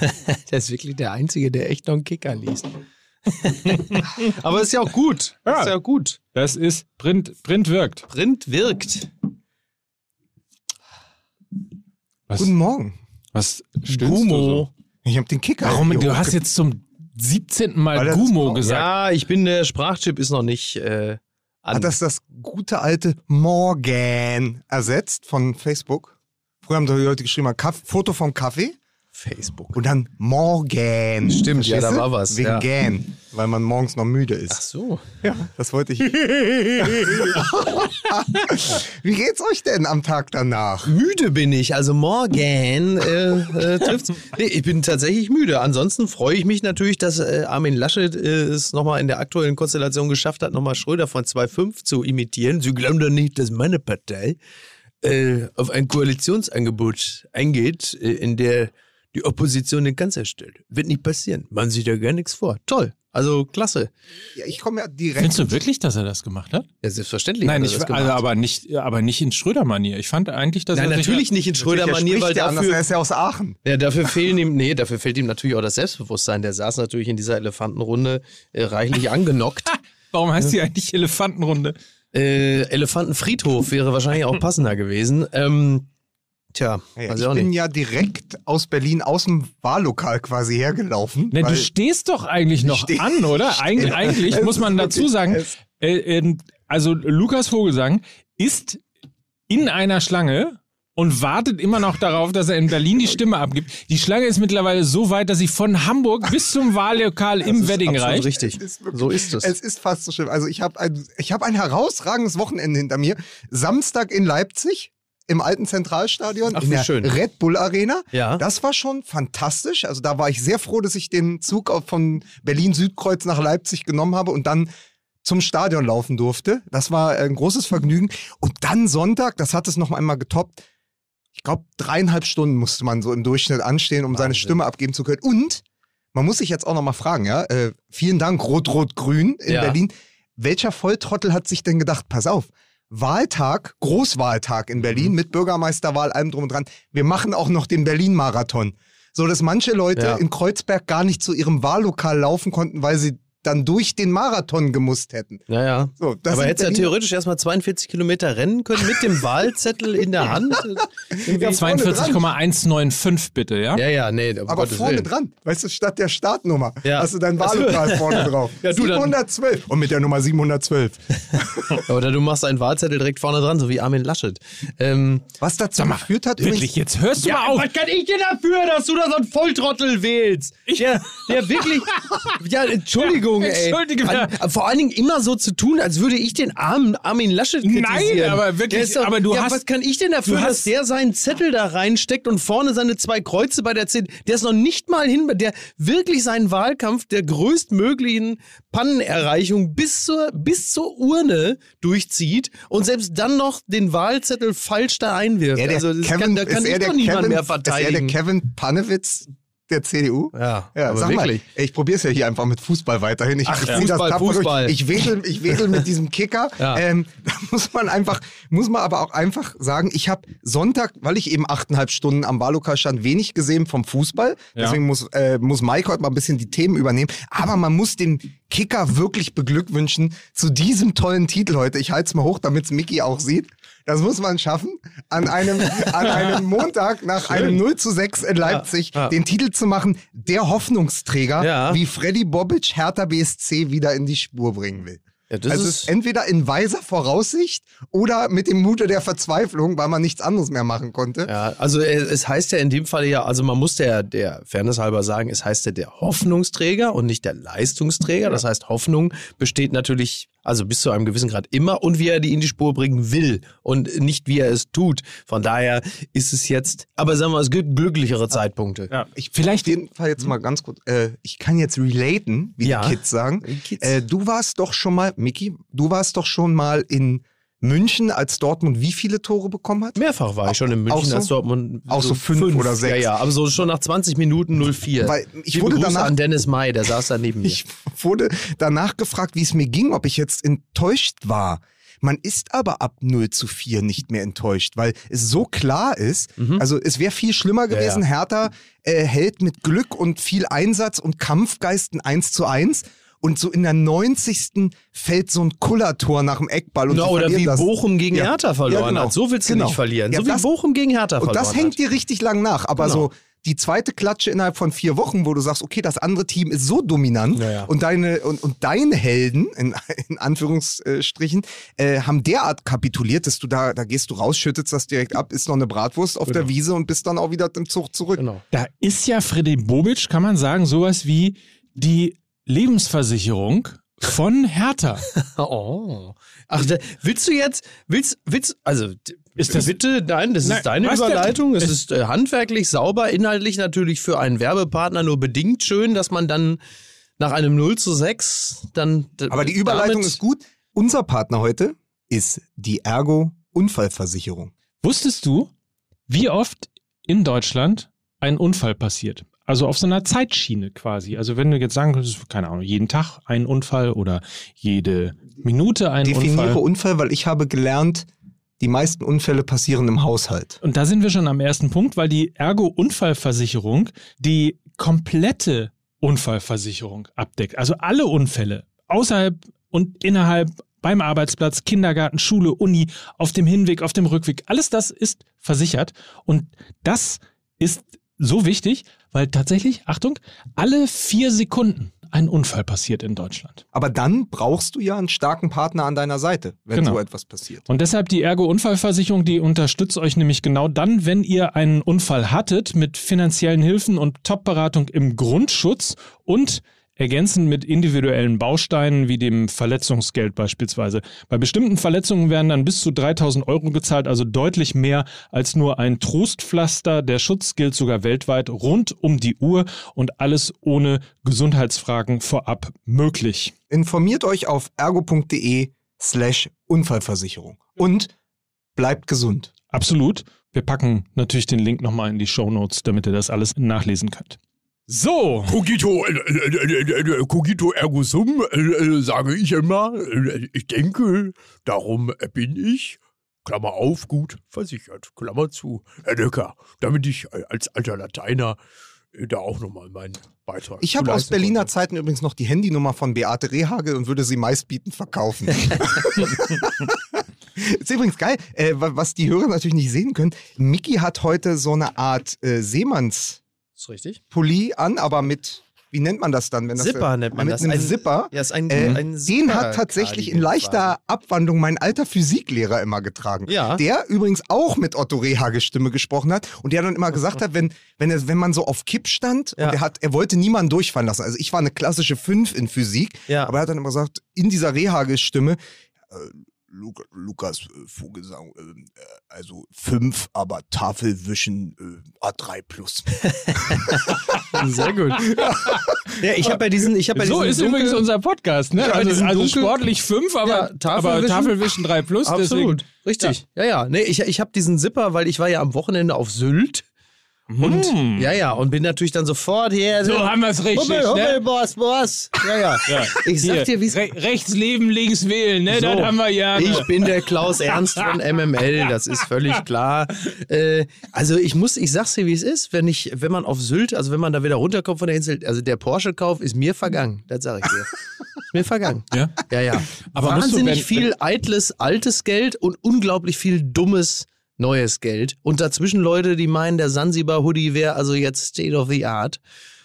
der ist wirklich der Einzige, der echt noch einen Kicker liest. Aber ist ja auch gut. Ja. Ist ja gut. Das ist Print, Print wirkt. Print wirkt. Was, Guten Morgen. was du so? Gumo. Ich habe den Kicker. Warum? Du hast jetzt zum 17. Weil Mal Gumo gesagt. Ja, ich bin, der Sprachchip ist noch nicht äh, an. Hat das das gute alte Morgan ersetzt von Facebook? Früher haben die Leute geschrieben, Kaff Foto vom Kaffee Facebook. und dann Morgan. Stimmt, ja, da war was, Wegen ja. Gan, weil man morgens noch müde Ach ist. so. Ja, das wollte ich. Wie geht's euch denn am Tag danach? Müde bin ich, also morgen äh, äh, trifft's. Nee, ich bin tatsächlich müde. Ansonsten freue ich mich natürlich, dass äh, Armin Laschet äh, es nochmal in der aktuellen Konstellation geschafft hat, nochmal Schröder von 2.5 zu imitieren. Sie glauben doch nicht, dass meine Partei äh, auf ein Koalitionsangebot eingeht, äh, in der die Opposition den Kanzler stellt. Wird nicht passieren. Machen Sie da gar nichts vor. Toll. Also klasse. Ja, ich komme ja direkt. Findest du wirklich, dass er das gemacht hat? Ja, selbstverständlich. Nein, hat er ich, das gemacht. also, aber nicht, aber nicht in Schröder-Manier. Ich fand eigentlich, dass Nein, er natürlich nicht in Natürlich, er Schröder-Manier, weil ja anders, dafür er ist ja aus Aachen. Ja, dafür fehlen ihm, nee, dafür fehlt ihm natürlich auch das Selbstbewusstsein. Der saß natürlich in dieser Elefantenrunde äh, reichlich angenockt. Warum heißt die eigentlich Elefantenrunde? äh, Elefantenfriedhof wäre wahrscheinlich auch passender gewesen. Ähm, tja, Ja, ich ich bin nicht. ja direkt aus Berlin aus dem Wahllokal quasi hergelaufen. Ne, du stehst doch eigentlich noch steh- an, oder? Eig eigentlich muss man dazu sagen, äh, ähm, also Lukas Vogelsang ist in einer Schlange und wartet immer noch darauf, dass er in Berlin die Stimme abgibt. Die Schlange ist mittlerweile so weit, dass sie von Hamburg bis zum Wahllokal im Wedding Absolut reicht. richtig. ist wirklich- so ist es. Es ist fast so schlimm. Also ich habe ein, ich hab ein herausragendes Wochenende hinter mir. Samstag in Leipzig im alten Zentralstadion Ach, in der schön. Red Bull Arena. Ja. Das war schon fantastisch. Also da war ich sehr froh, dass ich den Zug von Berlin Südkreuz nach Leipzig genommen habe und dann zum Stadion laufen durfte. Das war ein großes Vergnügen. Und dann Sonntag, das hat es noch einmal getoppt. Ich glaube, dreieinhalb Stunden musste man so im Durchschnitt anstehen, um seine Wahnsinn. Stimme abgeben zu können. Und man muss sich jetzt auch noch mal fragen, ja, äh, vielen Dank Rot-Rot-Grün in Ja. Berlin. Welcher Volltrottel hat sich denn gedacht, pass auf, Wahltag, Großwahltag in Mhm. Berlin mit Bürgermeisterwahl, allem drum und dran. Wir machen auch noch den Berlin-Marathon. So dass manche Leute Ja. in Kreuzberg gar nicht zu ihrem Wahllokal laufen konnten, weil sie dann durch den Marathon gemusst hätten. ja, ja. So, Aber hättest du ja theoretisch erstmal 42 Kilometer rennen können mit dem Wahlzettel in der Hand. Ja, vorne dran. 42,195 bitte, ja? ja, ja, nee, um Aber Gottes vorne Willen. dran, weißt du, statt der Startnummer Ja. hast du dein Wahllokal vorne drauf. Ja, du, dann- 712. Und mit der Nummer 712. Oder du machst einen Wahlzettel direkt vorne dran, so wie Armin Laschet. Ähm, Was dazu geführt hat, Wirklich, jetzt hörst du mal auf. was kann ich denn dafür, dass du da so einen Volltrottel wählst? Der, der wirklich, ja, Entschuldigung, ey. Entschuldige. An, vor allen Dingen immer so zu tun, als würde ich den armen Armin Laschet Nein, kritisieren. aber wirklich, doch, aber du ja, hast- was kann ich denn dafür, dass hast- der seinen Zettel da reinsteckt und vorne seine zwei Kreuze bei der CDU, der ist noch nicht mal hin, der wirklich seinen Wahlkampf der größtmöglichen Pannenerreichung bis zur, bis zur Urne durchzieht und selbst dann noch den Wahlzettel falsch da einwirft. Der also das Kevin, kann, da kann ich der doch niemand Kevin, mehr Ist er verteidigen. der Kevin Panewitz der CDU? ja, Ja, aber sag wirklich. mal, ich probiere es ja hier einfach mit Fußball weiterhin. Ich, Ach, ich ja. Fußball. Fußball. Ich wedel, ich wedel mit diesem Kicker. Ja. Ähm, da muss man einfach, muss man aber auch einfach sagen, ich habe Sonntag, weil ich eben achteinhalb Stunden am Wahllokal stand, wenig gesehen vom Fußball. Ja. Deswegen muss, äh, muss Mike heute mal ein bisschen die Themen übernehmen. Aber man muss den Kicker wirklich beglückwünschen zu diesem tollen Titel heute. Ich halte es mal hoch, damit es Mickey auch sieht. Das muss man schaffen, an einem, an einem Montag nach einem 0 zu 6 in Leipzig ja. den Titel zu machen, der Hoffnungsträger, Ja. wie Freddy Bobic Hertha BSC wieder in die Spur bringen will. Ja, also ist entweder in weiser Voraussicht oder mit dem Mute der Verzweiflung, weil man nichts anderes mehr machen konnte. Ja, also äh, es heißt ja in dem Fall ja, also man muss der, der Fairness halber sagen, es heißt ja der Hoffnungsträger und nicht der Leistungsträger. Das heißt, Hoffnung besteht natürlich, also bis zu einem gewissen Grad immer und wie er die in die Spur bringen will und nicht wie er es tut. Von daher ist es jetzt, aber sagen wir, es gibt glücklichere Zeitpunkte. Ja. Ich Vielleicht- auf jeden Fall jetzt mal ganz kurz, äh, ich kann jetzt relaten, wie Ja. die Kids sagen. Kids. Äh, du warst doch schon mal, Micky, du warst doch schon mal in München, als Dortmund wie viele Tore bekommen hat? Mehrfach war ich schon in München so? als Dortmund. Auch so fünf oder sechs? Ja, ja, aber so schon nach 20 Minuten 04. Weil ich Liebe wurde Grüße danach- an Dennis May, der saß da neben mir. Ich wurde danach gefragt, wie es mir ging, ob ich jetzt enttäuscht war. Man ist aber ab 0 zu 4 nicht mehr enttäuscht, weil es so klar ist. Also es wäre viel schlimmer gewesen. ja. Hertha äh, hält mit Glück und viel Einsatz und Kampfgeist ein 1 zu 1. Und so in der 90. fällt so ein Kullertor nach dem Eckball. Und sie oder verlieren wie das. Bochum gegen Ja. Hertha verloren Ja, genau. hat. So willst du Genau. nicht verlieren. Ja, so wie das- Bochum gegen Hertha Und verloren das hängt hat. dir richtig lang nach. Aber Genau. so die zweite Klatsche innerhalb von vier Wochen, wo du sagst, okay, das andere Team ist so dominant Ja, ja. und deine und, und deine Helden in, in Anführungsstrichen äh, haben derart kapituliert, dass du da da gehst du raus, schüttelst das direkt ab, isst noch eine Bratwurst auf der Wiese und bist dann auch wieder im Zug zurück. Genau. Da ist ja Freddy Bobic, kann man sagen, sowas wie die Lebensversicherung von Hertha. Oh. Ach, da, willst du jetzt, willst, willst, also, Ist das- bitte, nein, das Nein, ist deine? Überleitung. Es Es- ist äh, handwerklich sauber, inhaltlich natürlich für einen Werbepartner nur bedingt schön, dass man dann nach einem 0 zu 6 dann. Aber die Überleitung ist gut. Unser Partner heute ist die Ergo Unfallversicherung. Wusstest du, wie oft in Deutschland ein Unfall passiert? Also auf so einer Zeitschiene quasi. Also wenn du jetzt sagen könntest, keine Ahnung, jeden Tag ein Unfall oder jede Minute ein Definiere Unfall. Unfall, weil ich habe gelernt, die meisten Unfälle passieren im Haushalt. Und da sind wir schon am ersten Punkt, weil die Ergo-Unfallversicherung die komplette Unfallversicherung abdeckt. Also alle Unfälle außerhalb und innerhalb beim Arbeitsplatz, Kindergarten, Schule, Uni, auf dem Hinweg, auf dem Rückweg. Alles das ist versichert. Und das ist so wichtig, weil tatsächlich, Achtung, alle vier Sekunden ein Unfall passiert in Deutschland. Aber dann brauchst du ja einen starken Partner an deiner Seite, wenn Genau. so etwas passiert. Und deshalb die Ergo-Unfallversicherung, die unterstützt euch nämlich genau dann, wenn ihr einen Unfall hattet, mit finanziellen Hilfen und Top-Beratung im Grundschutz und ergänzend mit individuellen Bausteinen wie dem Verletzungsgeld beispielsweise. Bei bestimmten Verletzungen werden dann bis zu 3000 Euro gezahlt, also deutlich mehr als nur ein Trostpflaster. Der Schutz gilt sogar weltweit rund um die Uhr und alles ohne Gesundheitsfragen vorab möglich. Informiert euch auf ergo.de slash Unfallversicherung und bleibt gesund. Absolut. Wir packen natürlich den Link nochmal in die Show Notes, damit ihr das alles nachlesen könnt. So, Cogito, äh, äh, äh, äh, cogito ergo sum, sage ich immer. Ich denke, darum bin ich, Klammer auf, gut versichert, Klammer zu, Herr Döcker, damit ich als alter Lateiner da auch nochmal meinen Beitrag Ich habe aus Berliner konnte. Zeiten übrigens noch die Handynummer von Beate Rehagel und würde sie meistbietend verkaufen. Ist übrigens geil, äh, wa- was die Hörer natürlich nicht sehen können. Mickey hat heute so eine Art äh, Seemannspulli Ist richtig? an, aber mit, wie nennt man das dann? Wenn das, Zipper nennt man mit das. einem Ein- Zipper. Ja, ist ein, Äh, ein den hat tatsächlich in leichter Abwandlung mein alter Physiklehrer immer getragen. Ja. Der übrigens auch mit Otto Rehagels Stimme gesprochen hat und der dann immer gesagt hat, wenn, wenn, er, wenn man so auf Kipp stand Ja. und er, hat, er wollte niemanden durchfallen lassen. Also ich war eine klassische 5 in Physik, Ja. aber er hat dann immer gesagt, in dieser Rehagels Stimme, Luca, Lukas äh, Vogelsang, äh, äh, also 5, aber Tafelwischen äh, A3 plus. Sehr gut. ja, ich habe bei diesen, ich habe bei so diesen ist dunkel- übrigens unser Podcast. Ne? Ja, also diesen also sportlich 5, aber, Ja, aber Tafelwischen- Tafelwischen 3 plus. Absolut, richtig. Ja, ja. Nee, ich, ich habe diesen Zipper, weil ich war ja am Wochenende auf Sylt. Und Deswegen. ja, ja, und bin natürlich dann sofort hier. Hm. So haben wir es richtig. Hummel, Hummel, ne? Boss, Boss. Ja, ja. Ja. Ich sag Hier, dir, wie's. Re rechts leben, links wählen, ne? So, Das haben wir ja. Ich bin der Klaus Ernst von MML, das ist völlig klar. Äh, also ich muss, ich sag's dir, wie es ist, wenn ich, wenn man auf Sylt, also wenn man da wieder runterkommt von der Insel, also der Porsche-Kauf ist mir vergangen, das sag ich dir. Ist mir vergangen. Ja? Ja, ja. Aber musst du, Wahnsinnig wenn- viel eitles, altes Geld und unglaublich viel dummes, neues Geld. Und dazwischen Leute, die meinen, der Sansibar-Hoodie wäre also jetzt State of the Art.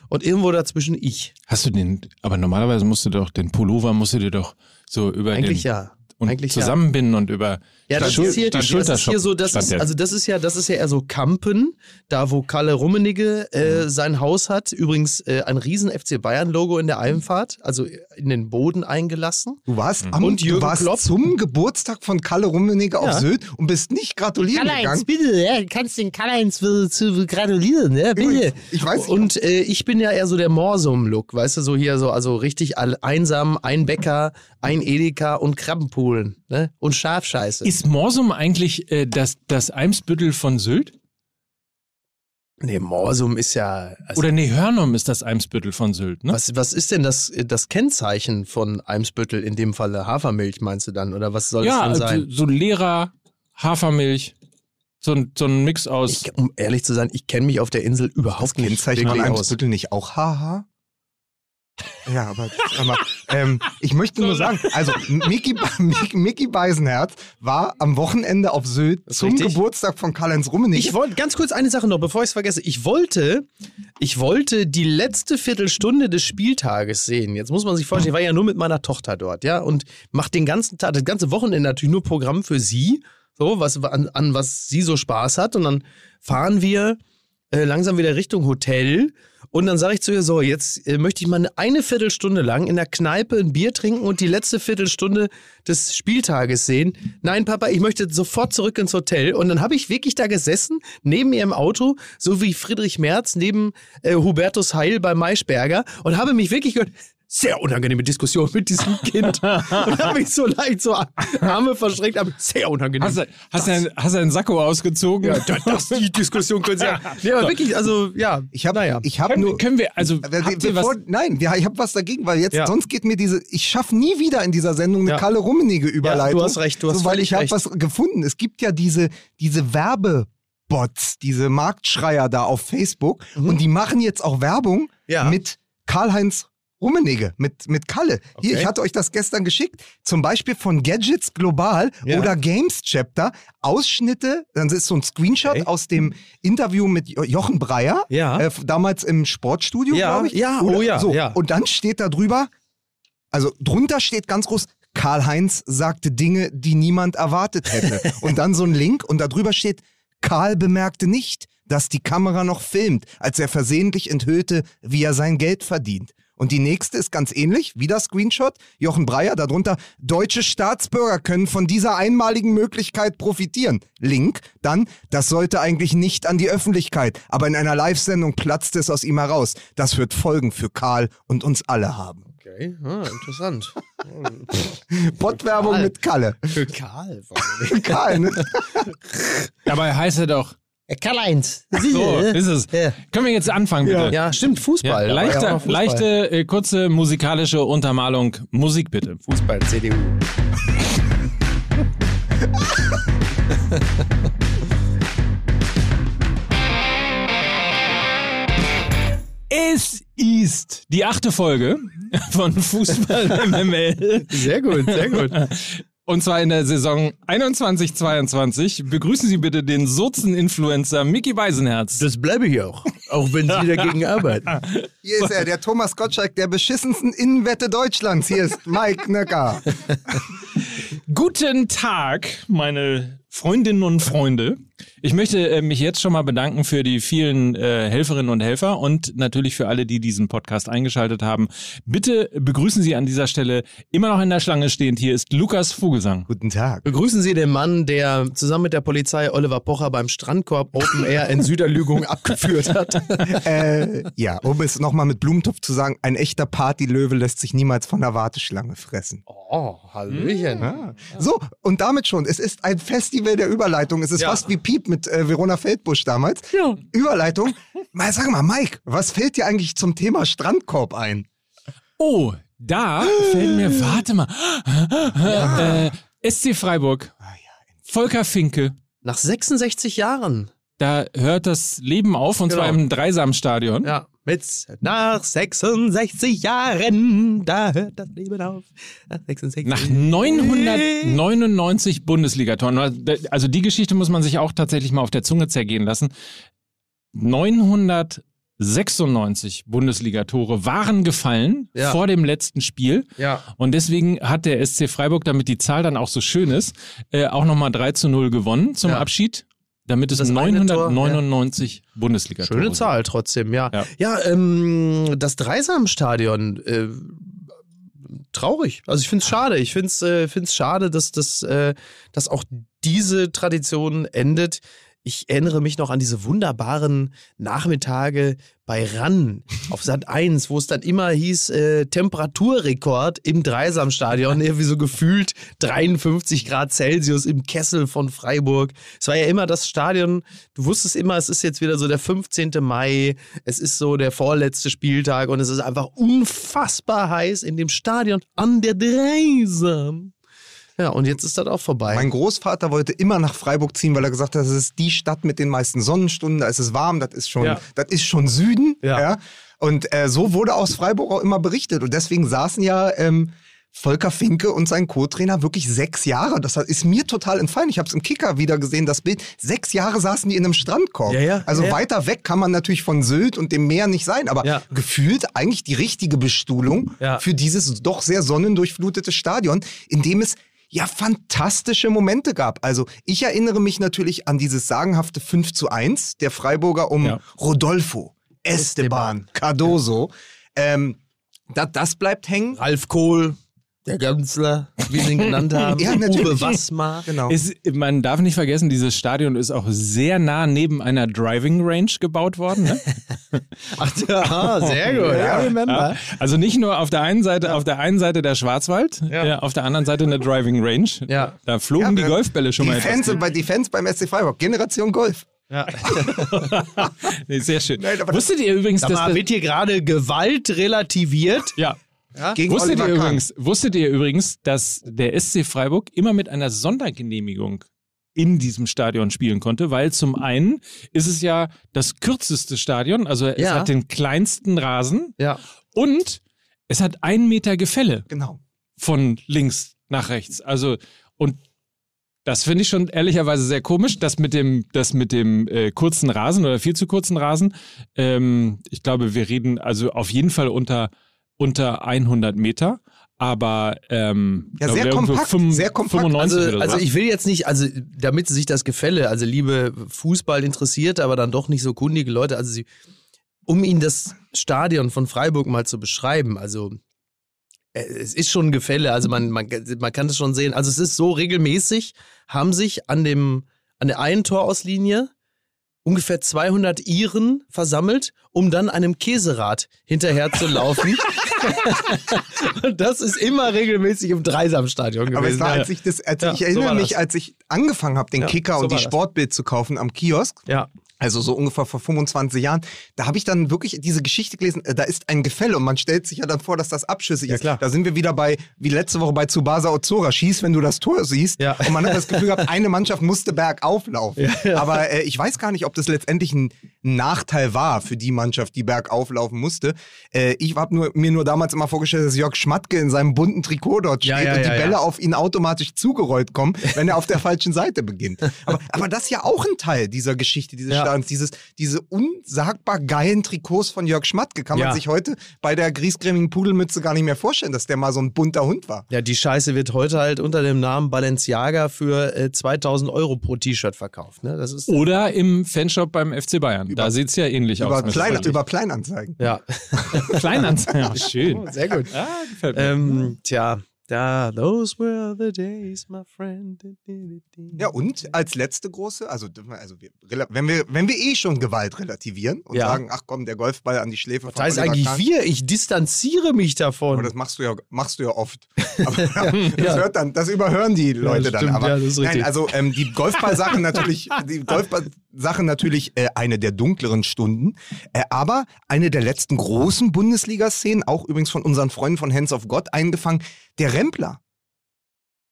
Und irgendwo dazwischen ich. Hast du den, aber normalerweise musst du doch, den Pullover musst du dir doch so über Eigentlich den, ja. Und Eigentlich ja. zusammenbinden und über Ja, das Schul- ist hier, die das ist hier so, das ist, also das ist ja, das ist ja eher so Kampen, da wo Kalle Rummenigge äh, sein Haus hat. Übrigens äh, ein riesen FC Bayern Logo in der Einfahrt, also in den Boden eingelassen. Du warst, am, Und Jürgen du warst Klopp. zum Geburtstag von Kalle Rummenigge auf Ja. Sylt und bist nicht gratulieren gegangen. bitte, ja, du kannst den Karl-Heinz zu, zu gratulieren, ja, Übrigens, ich weiß nicht, Und äh, ich bin ja eher so der Morsum-Look, weißt du, so hier so, also richtig einsam, ein Bäcker, ein Edeka und Krabbenpoolen, ne? Und Schafscheiße. Ist Morsum eigentlich äh, das, das Eimsbüttel von Sylt? Nee, Morsum ist ja. Also Oder nee, Hörnum ist das Eimsbüttel von Sylt, ne? was, was ist denn das, das Kennzeichen von Eimsbüttel, in dem Falle Hafermilch, meinst du dann? Oder was soll ja, das denn sein? so Lehrer, Hafermilch, so ein, so ein Mix aus. Ich, um ehrlich zu sein, ich kenne mich auf der Insel überhaupt nicht Kennzeichen von. Viertel nicht auch haha? Ja, aber, aber ähm, ich möchte nur sagen, also Mickey, Mickey, Beisenherz war am Wochenende auf Sylt zum richtig. Geburtstag von Karl-Heinz Rummenigge. Ich wollte ganz kurz eine Sache noch, bevor ich es vergesse. Ich wollte, ich wollte die letzte Viertelstunde des Spieltages sehen. Jetzt muss man sich vorstellen, ich war ja nur mit meiner Tochter dort, ja, und mache den ganzen Tag, das ganze Wochenende natürlich nur Programm für sie, so was an, an was sie so Spaß hat. Und dann fahren wir äh, langsam wieder Richtung Hotel. Und dann sage ich zu ihr so, jetzt äh, möchte ich mal eine, Viertelstunde lang in der Kneipe ein Bier trinken und die letzte Viertelstunde des Spieltages sehen. Nein, Papa, ich möchte sofort zurück ins Hotel. Und dann habe ich wirklich da gesessen, neben ihr im Auto, so wie Friedrich Merz neben äh, Hubertus Heil bei Maischberger und habe mich wirklich gehört, sehr unangenehme Diskussion mit diesem Kind. und habe mich so leicht so Arme verschränkt, aber sehr unangenehm. Hast du, hast, du einen, hast du einen Sakko ausgezogen? ja, das, das, die Diskussion können Sie ja. Nee, aber wirklich, also ja. Ich habe naja. ich hab können, nur. können wir, also, was, Bevor, nein, ich habe was dagegen, weil jetzt Ja. sonst geht mir diese, ich schaffe nie wieder in dieser Sendung eine Ja. Kalle Rummenigge Überleitung. Ja, du hast recht, du hast so, weil ich habe was gefunden. Es gibt ja diese diese Werbebots, diese Marktschreier da auf Facebook und die machen jetzt auch Werbung Mhm. Ja. mit Karl-Heinz Rummenigge, mit, mit Kalle. Hier, Okay. ich hatte euch das gestern geschickt. Zum Beispiel von Gadgets Global Ja. oder Games Chapter. Ausschnitte, dann ist so ein Screenshot Okay. aus dem Interview mit Jo- Jochen Breyer. Ja. Äh, damals im Sportstudio, Ja, glaube ich. ja, Oder oh ja, So. ja. Und dann steht da drüber, also drunter steht ganz groß, Karl-Heinz sagte Dinge, die niemand erwartet hätte. und dann so ein Link und da drüber steht, Karl bemerkte nicht, dass die Kamera noch filmt, als er versehentlich enthüllte, wie er sein Geld verdient. Und die nächste ist ganz ähnlich, wieder Screenshot, Jochen Breyer, darunter, deutsche Staatsbürger können von dieser einmaligen Möglichkeit profitieren. Link, dann, das sollte eigentlich nicht an die Öffentlichkeit, aber in einer Live-Sendung platzt es aus ihm heraus. Das wird Folgen für Karl und uns alle haben. Okay, ah, interessant. Pottwerbung mit Kalle. Für Karl. Karl, ne? dabei heißt er doch, Karl-Heinz. so, ist es. Ja. Können wir jetzt anfangen, bitte? Ja, stimmt, Fußball. Ja leichte, Fußball. leichte äh, kurze musikalische Untermalung. Musik bitte. Fußball, CDU. Es ist die achte Folge von Fußball MML. Sehr gut, sehr gut. Und zwar in der Saison 21-22. Begrüßen Sie bitte den Sozen-Influencer Mickey Beisenherz. Das bleibe ich auch. Auch wenn Sie dagegen arbeiten. Hier ist er, der Thomas Gottschalk der beschissensten Innenwette Deutschlands. Hier ist Mike Nöcker. Guten Tag, meine Freundinnen und Freunde. Ich möchte äh, mich jetzt schon mal bedanken für die vielen äh, Helferinnen und Helfer und natürlich für alle, die diesen Podcast eingeschaltet haben. Bitte begrüßen Sie an dieser Stelle immer noch in der Schlange stehend. Hier ist Lukas Vogelsang. Guten Tag. Begrüßen Sie den Mann, der zusammen mit der Polizei Oliver Pocher beim Strandkorb Open Air in Süderlügung abgeführt hat. Äh, ja, um es nochmal mit Blumentopf zu sagen, ein echter Partylöwe lässt sich niemals von der Warteschlange fressen. Oh, Hallöchen. Ah. So, und damit schon. Es ist ein Festival der Überleitung. Es ist Ja. fast wie Piep mit äh, Verona Feldbusch damals. Ja. Überleitung. Mal sag mal, Mike, was fällt dir eigentlich zum Thema Strandkorb ein? Oh, da fällt mir, warte mal, äh, SC Freiburg, Volker Finke. Nach 66 Jahren. Da hört das Leben auf und zwar Genau. im Dreisamstadion. Ja. Mit nach 66 Jahren, da hört das Leben auf. Nach 66 Nach 999 Bundesligatoren. Also die Geschichte muss man sich auch tatsächlich mal auf der Zunge zergehen lassen. 996 Bundesligatore waren gefallen Ja. vor dem letzten Spiel. Ja. Und deswegen hat der SC Freiburg, damit die Zahl dann auch so schön ist, äh, auch nochmal 3 zu 0 gewonnen zum Ja. Abschied. Damit es Das eine Tor, 999 Bundesligatore Schöne sind. Zahl trotzdem, ja. Ja. Ja, ähm, das Dreisamstadion, äh, traurig. Also ich finde es schade. Ich finde es äh, find's schade, dass, dass, äh, dass auch diese Tradition endet. Ich erinnere mich noch an diese wunderbaren Nachmittage bei RAN auf Sat 1, wo es dann immer hieß, äh, Temperaturrekord im Dreisamstadion, irgendwie so gefühlt 53 Grad Celsius im Kessel von Freiburg. Es war ja immer das Stadion, du wusstest immer, es ist jetzt wieder so der 15. Mai, es ist so der vorletzte Spieltag und es ist einfach unfassbar heiß in dem Stadion an der Dreisam. Ja, und jetzt ist das auch vorbei. Mein Großvater wollte immer nach Freiburg ziehen, weil er gesagt hat, das ist die Stadt mit den meisten Sonnenstunden, da ist es warm, das ist schon, Ja. das ist schon Süden. Ja. Ja. Und äh, so wurde aus Freiburg auch immer berichtet. Und deswegen saßen ja ähm, Volker Finke und sein Co-Trainer wirklich sechs Jahre. Das ist mir total entfallen. Ich habe es im Kicker wieder gesehen, das Bild. Sechs Jahre saßen die in einem Strandkorb. Ja, ja, also ja. weiter weg kann man natürlich von Sylt und dem Meer nicht sein, aber gefühlt eigentlich die richtige Bestuhlung für dieses doch sehr sonnendurchflutete Stadion, in dem es ja fantastische Momente gab. Also ich erinnere mich natürlich an dieses sagenhafte 5 zu 1 der Freiburger um Ja. Rodolfo, Esteban, Cardoso. Ähm, da, das bleibt hängen. Ralf Kohl, der Ganzler, wie sie ihn genannt haben. Ja, natürlich. Uwe Wassmar. Genau. Es, man darf nicht vergessen, dieses Stadion ist auch sehr nah neben einer Driving Range gebaut worden. Ne? Ach, ah, sehr gut. Ja, remember. Ja, also nicht nur auf der einen Seite, auf der einen Seite der Schwarzwald, ja. auf der anderen Seite eine Driving Range. Ja. Da flogen die Ja, Golfbälle schon die mal Fans, etwas. bei, die Fans beim SC Freiburg, Generation Golf. Ja. Nee, sehr schön. Nein, Wusstet ihr übrigens, dass das, wird hier gerade Gewalt relativiert? ja. Gegen Wusstet Oliver ihr, Kahn. übrigens, wusstet ihr übrigens, dass der SC Freiburg immer mit einer Sondergenehmigung in diesem Stadion spielen konnte, weil zum einen ist es ja das kürzeste Stadion, also es Ja. hat den kleinsten Rasen Ja. und es hat einen Meter Gefälle Genau. von links nach rechts. Also und das finde ich schon ehrlicherweise sehr komisch, das mit dem, das mit dem äh, kurzen Rasen oder viel zu kurzen Rasen. Ähm, ich glaube, wir reden also auf jeden Fall unter unter 100 Meter, aber ähm, Ja, sehr kompakt, fünf- sehr kompakt. 95 Also, oder so. also ich will jetzt nicht, also damit sich das Gefälle, also liebe Fußball interessierte, aber dann doch nicht so kundige Leute, also sie, um Ihnen das Stadion von Freiburg mal zu beschreiben, also äh, es ist schon ein Gefälle, also man, man, man kann das schon sehen. Also es ist so regelmäßig, haben sich an dem, an der einen Torauslinie ungefähr 200 Iren versammelt, um dann einem Käserad hinterher zu laufen. Und das ist immer regelmäßig im Dreisamstadion gewesen. Aber es war, als ich das, als Ja, ich so erinnere war mich, als ich angefangen habe, den Ja, Kicker so und die. Sportbild zu kaufen am Kiosk, ja. Also so ungefähr vor 25 Jahren, da habe ich dann wirklich diese Geschichte gelesen, äh, da ist ein Gefälle und man stellt sich ja dann vor, dass das abschüssig Ja, ist. klar. Da sind wir wieder bei, wie letzte Woche bei Tsubasa Ozora, schieß, wenn du das Tor siehst. Ja. Und man hat das Gefühl gehabt, eine Mannschaft musste bergauf laufen. Aber äh, ich weiß gar nicht, ob das letztendlich ein Nachteil war für die Mannschaft, die bergauf laufen musste. Äh, ich habe nur, mir nur damals immer vorgestellt, dass Jörg Schmatke in seinem bunten Trikot dort steht Ja, ja, und die ja, ja. Bälle auf ihn automatisch zugerollt kommen, wenn er auf der falschen Seite beginnt. Aber, aber das ist ja auch ein Teil dieser Geschichte, dieses Ja. Stadions, dieses, diese unsagbar geilen Trikots von Jörg Schmatke. Kann man sich heute bei der griesgrämigen Pudelmütze gar nicht mehr vorstellen, dass der mal so ein bunter Hund war. Ja, die Scheiße wird heute halt unter dem Namen Balenciaga für äh, 2000 Euro pro T-Shirt verkauft. Ne? Das ist. Oder im Fanshop beim FC Bayern. da sieht es ja ähnlich Über, aus. Klein, über Kleinanzeigen. Ja, Kleinanzeigen. Schön. sehr gut. Ah, gefällt mir. Ähm, tja, da, those were the days, my friend. Ja, und als letzte große, also, also wir, wenn, wir, wenn wir eh schon Gewalt relativieren und Ja. sagen, ach komm, der Golfball an die Schläfe Das heißt eigentlich Kahn, wir, ich distanziere mich davon. Aber das machst du ja, machst du ja oft. Aber das, hört dann, das überhören die Leute dann. stimmt, Aber ja, das ist nein, also ähm, die Golfball-Sache natürlich, die Golfball-Sache natürlich äh, eine der dunkleren Stunden. Äh, aber eine der letzten großen Bundesliga-Szenen, auch übrigens von unseren Freunden von Hands of God eingefangen, der Rempler.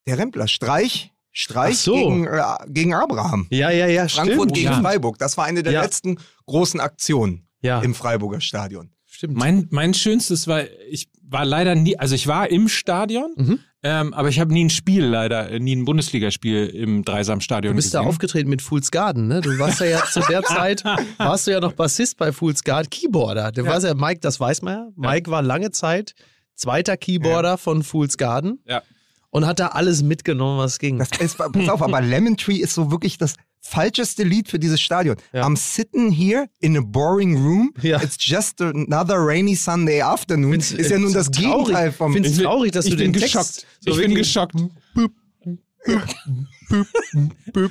Der Rempler, Streich, Streich so. gegen, äh, gegen Abraham. ja, ja, ja, Frankfurt stimmt. gegen ja. Freiburg. Das war eine der Ja. letzten großen Aktionen Ja, im Freiburger Stadion. stimmt. Mein, mein schönstes war, ich war leider nie, also ich war im Stadion, Mhm. Ähm, aber ich habe nie ein Spiel leider, äh, nie ein Bundesligaspiel im Dreisamstadion Du bist da gesehen. aufgetreten mit Fools Garden, ne? Du warst ja, ja zu der Zeit, warst du ja noch Bassist bei Fools Garden, Keyboarder. Du warst ja Mike, das weiß man ja. Mike war lange Zeit zweiter Keyboarder von Fools Garden Ja. und hat da alles mitgenommen, was ging. Das ist, pass auf, aber Lemon Tree ist so wirklich das falscheste Lied für dieses Stadion. Ja. I'm sitting here in a boring room. Ja. It's just another rainy Sunday afternoon. Find's- ist ja nun das traurig. Gegenteil vom. Find's Ich bin- traurig, dass ich du den Text geschockt. so ich bin geschockt.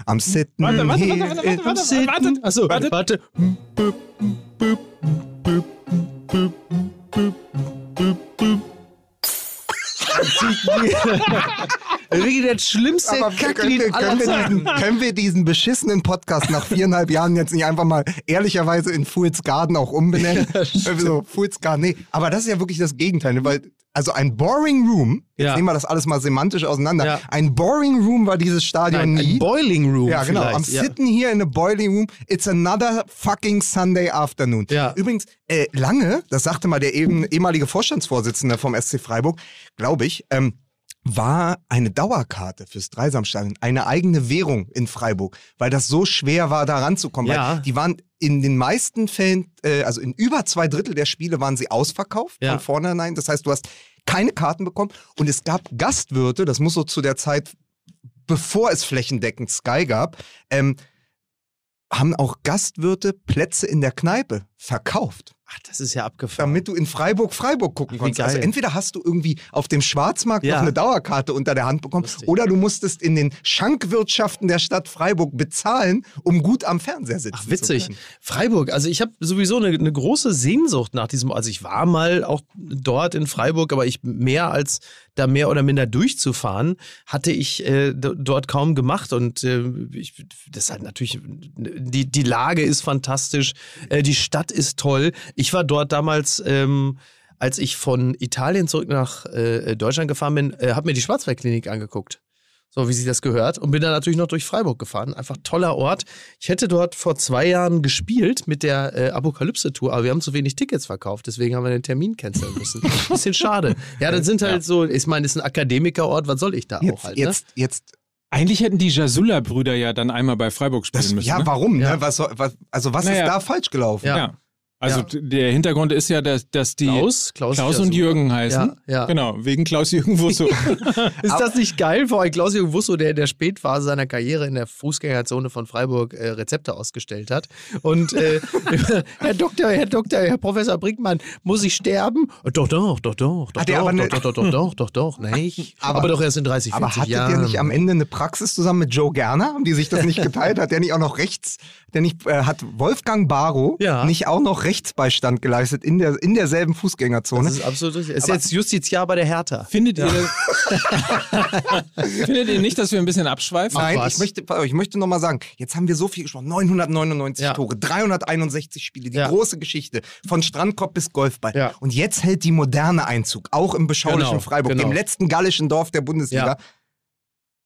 Am Sitten Warte, warte, here warte, warte, in- warte, warte, warte. Achso, Warte. warte. Wirklich der schlimmste können, Kacklied aller können, wir diesen, können wir diesen beschissenen Podcast nach viereinhalb Jahren jetzt nicht einfach mal ehrlicherweise in Fool's Garden auch umbenennen? so, Fool's Garden, nee. Aber das ist ja wirklich das Gegenteil, ne? weil also ein Boring Room, jetzt Ja. nehmen wir das alles mal semantisch auseinander, Ja. ein Boring Room war dieses Stadion Nein, nie. ein Boiling Room Ja, genau. I'm ja. sitting here in a boiling room. It's another fucking Sunday afternoon. Ja. Übrigens, äh, lange, das sagte mal der eben, ehemalige Vorstandsvorsitzende vom SC Freiburg, glaube ich, ähm, war eine Dauerkarte fürs Dreisamstadion, eine eigene Währung in Freiburg, weil das so schwer war, da ranzukommen. Ja. Die waren in den meisten Fällen, äh, also in über zwei Drittel der Spiele waren sie ausverkauft Ja. von vornherein. Das heißt, du hast keine Karten bekommen und es gab Gastwirte, das muss so zu der Zeit, bevor es flächendeckend Sky gab, ähm, haben auch Gastwirte Plätze in der Kneipe verkauft, Ach, das ist ja abgefahren. damit du in Freiburg Freiburg gucken Wie konntest. Also entweder hast du irgendwie auf dem Schwarzmarkt Ja. noch eine Dauerkarte unter der Hand bekommen Lustig. oder du musstest in den Schankwirtschaften der Stadt Freiburg bezahlen, um gut am Fernseher sitzen Ach, zu witzig. können. Freiburg, also ich habe sowieso eine, eine große Sehnsucht nach diesem, also ich war mal auch dort in Freiburg, aber ich mehr als da mehr oder minder durchzufahren, hatte ich äh, dort kaum gemacht und äh, ich, das ist halt natürlich, die, die Lage ist fantastisch, äh, die Stadt ist toll. Ich war dort damals, ähm, als ich von Italien zurück nach äh, Deutschland gefahren bin, äh, habe mir die Schwarzwaldklinik angeguckt. So wie sich das gehört. Und bin dann natürlich noch durch Freiburg gefahren. Einfach toller Ort. Ich hätte dort vor zwei Jahren gespielt mit der äh, Apokalypse-Tour, aber wir haben zu wenig Tickets verkauft. Deswegen haben wir den Termin canceln müssen. Bisschen schade. Ja, das sind halt so, ich meine, das ist ein Akademikerort, was soll ich da auch Jetzt, halt? jetzt, jetzt Eigentlich hätten die Jasulla-Brüder ja dann einmal bei Freiburg spielen das, müssen. ja, ne? warum? Ja. Ne? Was, was, also was Naja. ist da falsch gelaufen? Ja. Also Ja. der Hintergrund ist ja, dass, dass die Klaus? Klaus, Klaus und. Jürgen heißen. Ja, ja. Genau, wegen Klaus-Jürgen Wusso. Ist das nicht geil? Vor allem Klaus-Jürgen Wusso, der in der Spätphase seiner Karriere in der Fußgängerzone von Freiburg äh, Rezepte ausgestellt hat. Und äh, Herr Doktor, Herr Doktor, Herr Professor Brinkmann, muss ich sterben? Doch, doch, doch, doch, doch, er doch, aber ne- doch, doch, doch, doch, doch, doch, nicht. Aber- Aber, doch erst in 30, 40 Aber hattet Jahren. ihr nicht am Ende eine Praxis zusammen mit Joe Gerner? Haben die sich das nicht geteilt? Hat der nicht auch noch rechts, der nicht, äh, hat Wolfgang Barrow Ja. nicht auch noch Rechtsbeistand geleistet in, der, in derselben Fußgängerzone? das ist absolut richtig. Ist jetzt Justiziar bei der Hertha. Findet ihr, findet ihr nicht, dass wir ein bisschen abschweifen? Nein, ich möchte, ich möchte nochmal sagen, jetzt haben wir so viel gesprochen. 999 Ja. Tore, 361 Spiele, die Ja. große Geschichte. Von Strandkorb bis Golfball. Ja. Und jetzt hält die moderne Einzug, auch im beschaulichen Genau, Freiburg, genau. dem letzten gallischen Dorf der Bundesliga. Ja.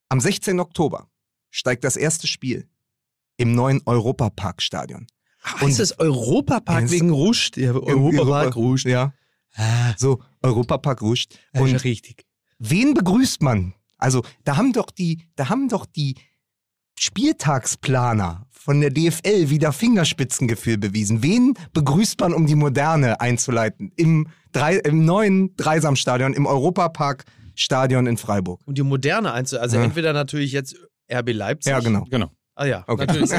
Am 16. Oktober steigt das erste Spiel im neuen Europaparkstadion. Und es Europapark wegen Rouge. Der Europapark Rouge. Ja. So, Europapark Rouge. Und richtig. wen begrüßt man? Also, da haben doch die, da haben doch die Spieltagsplaner von der DFL wieder Fingerspitzengefühl bewiesen. Wen begrüßt man, um die Moderne einzuleiten? Im, drei, im neuen Dreisamstadion, im Europapark-Stadion in Freiburg. Und die moderne Einzel, also Ja. entweder natürlich jetzt RB Leipzig. Ja, genau. Genau. Ah ja, Okay. natürlich.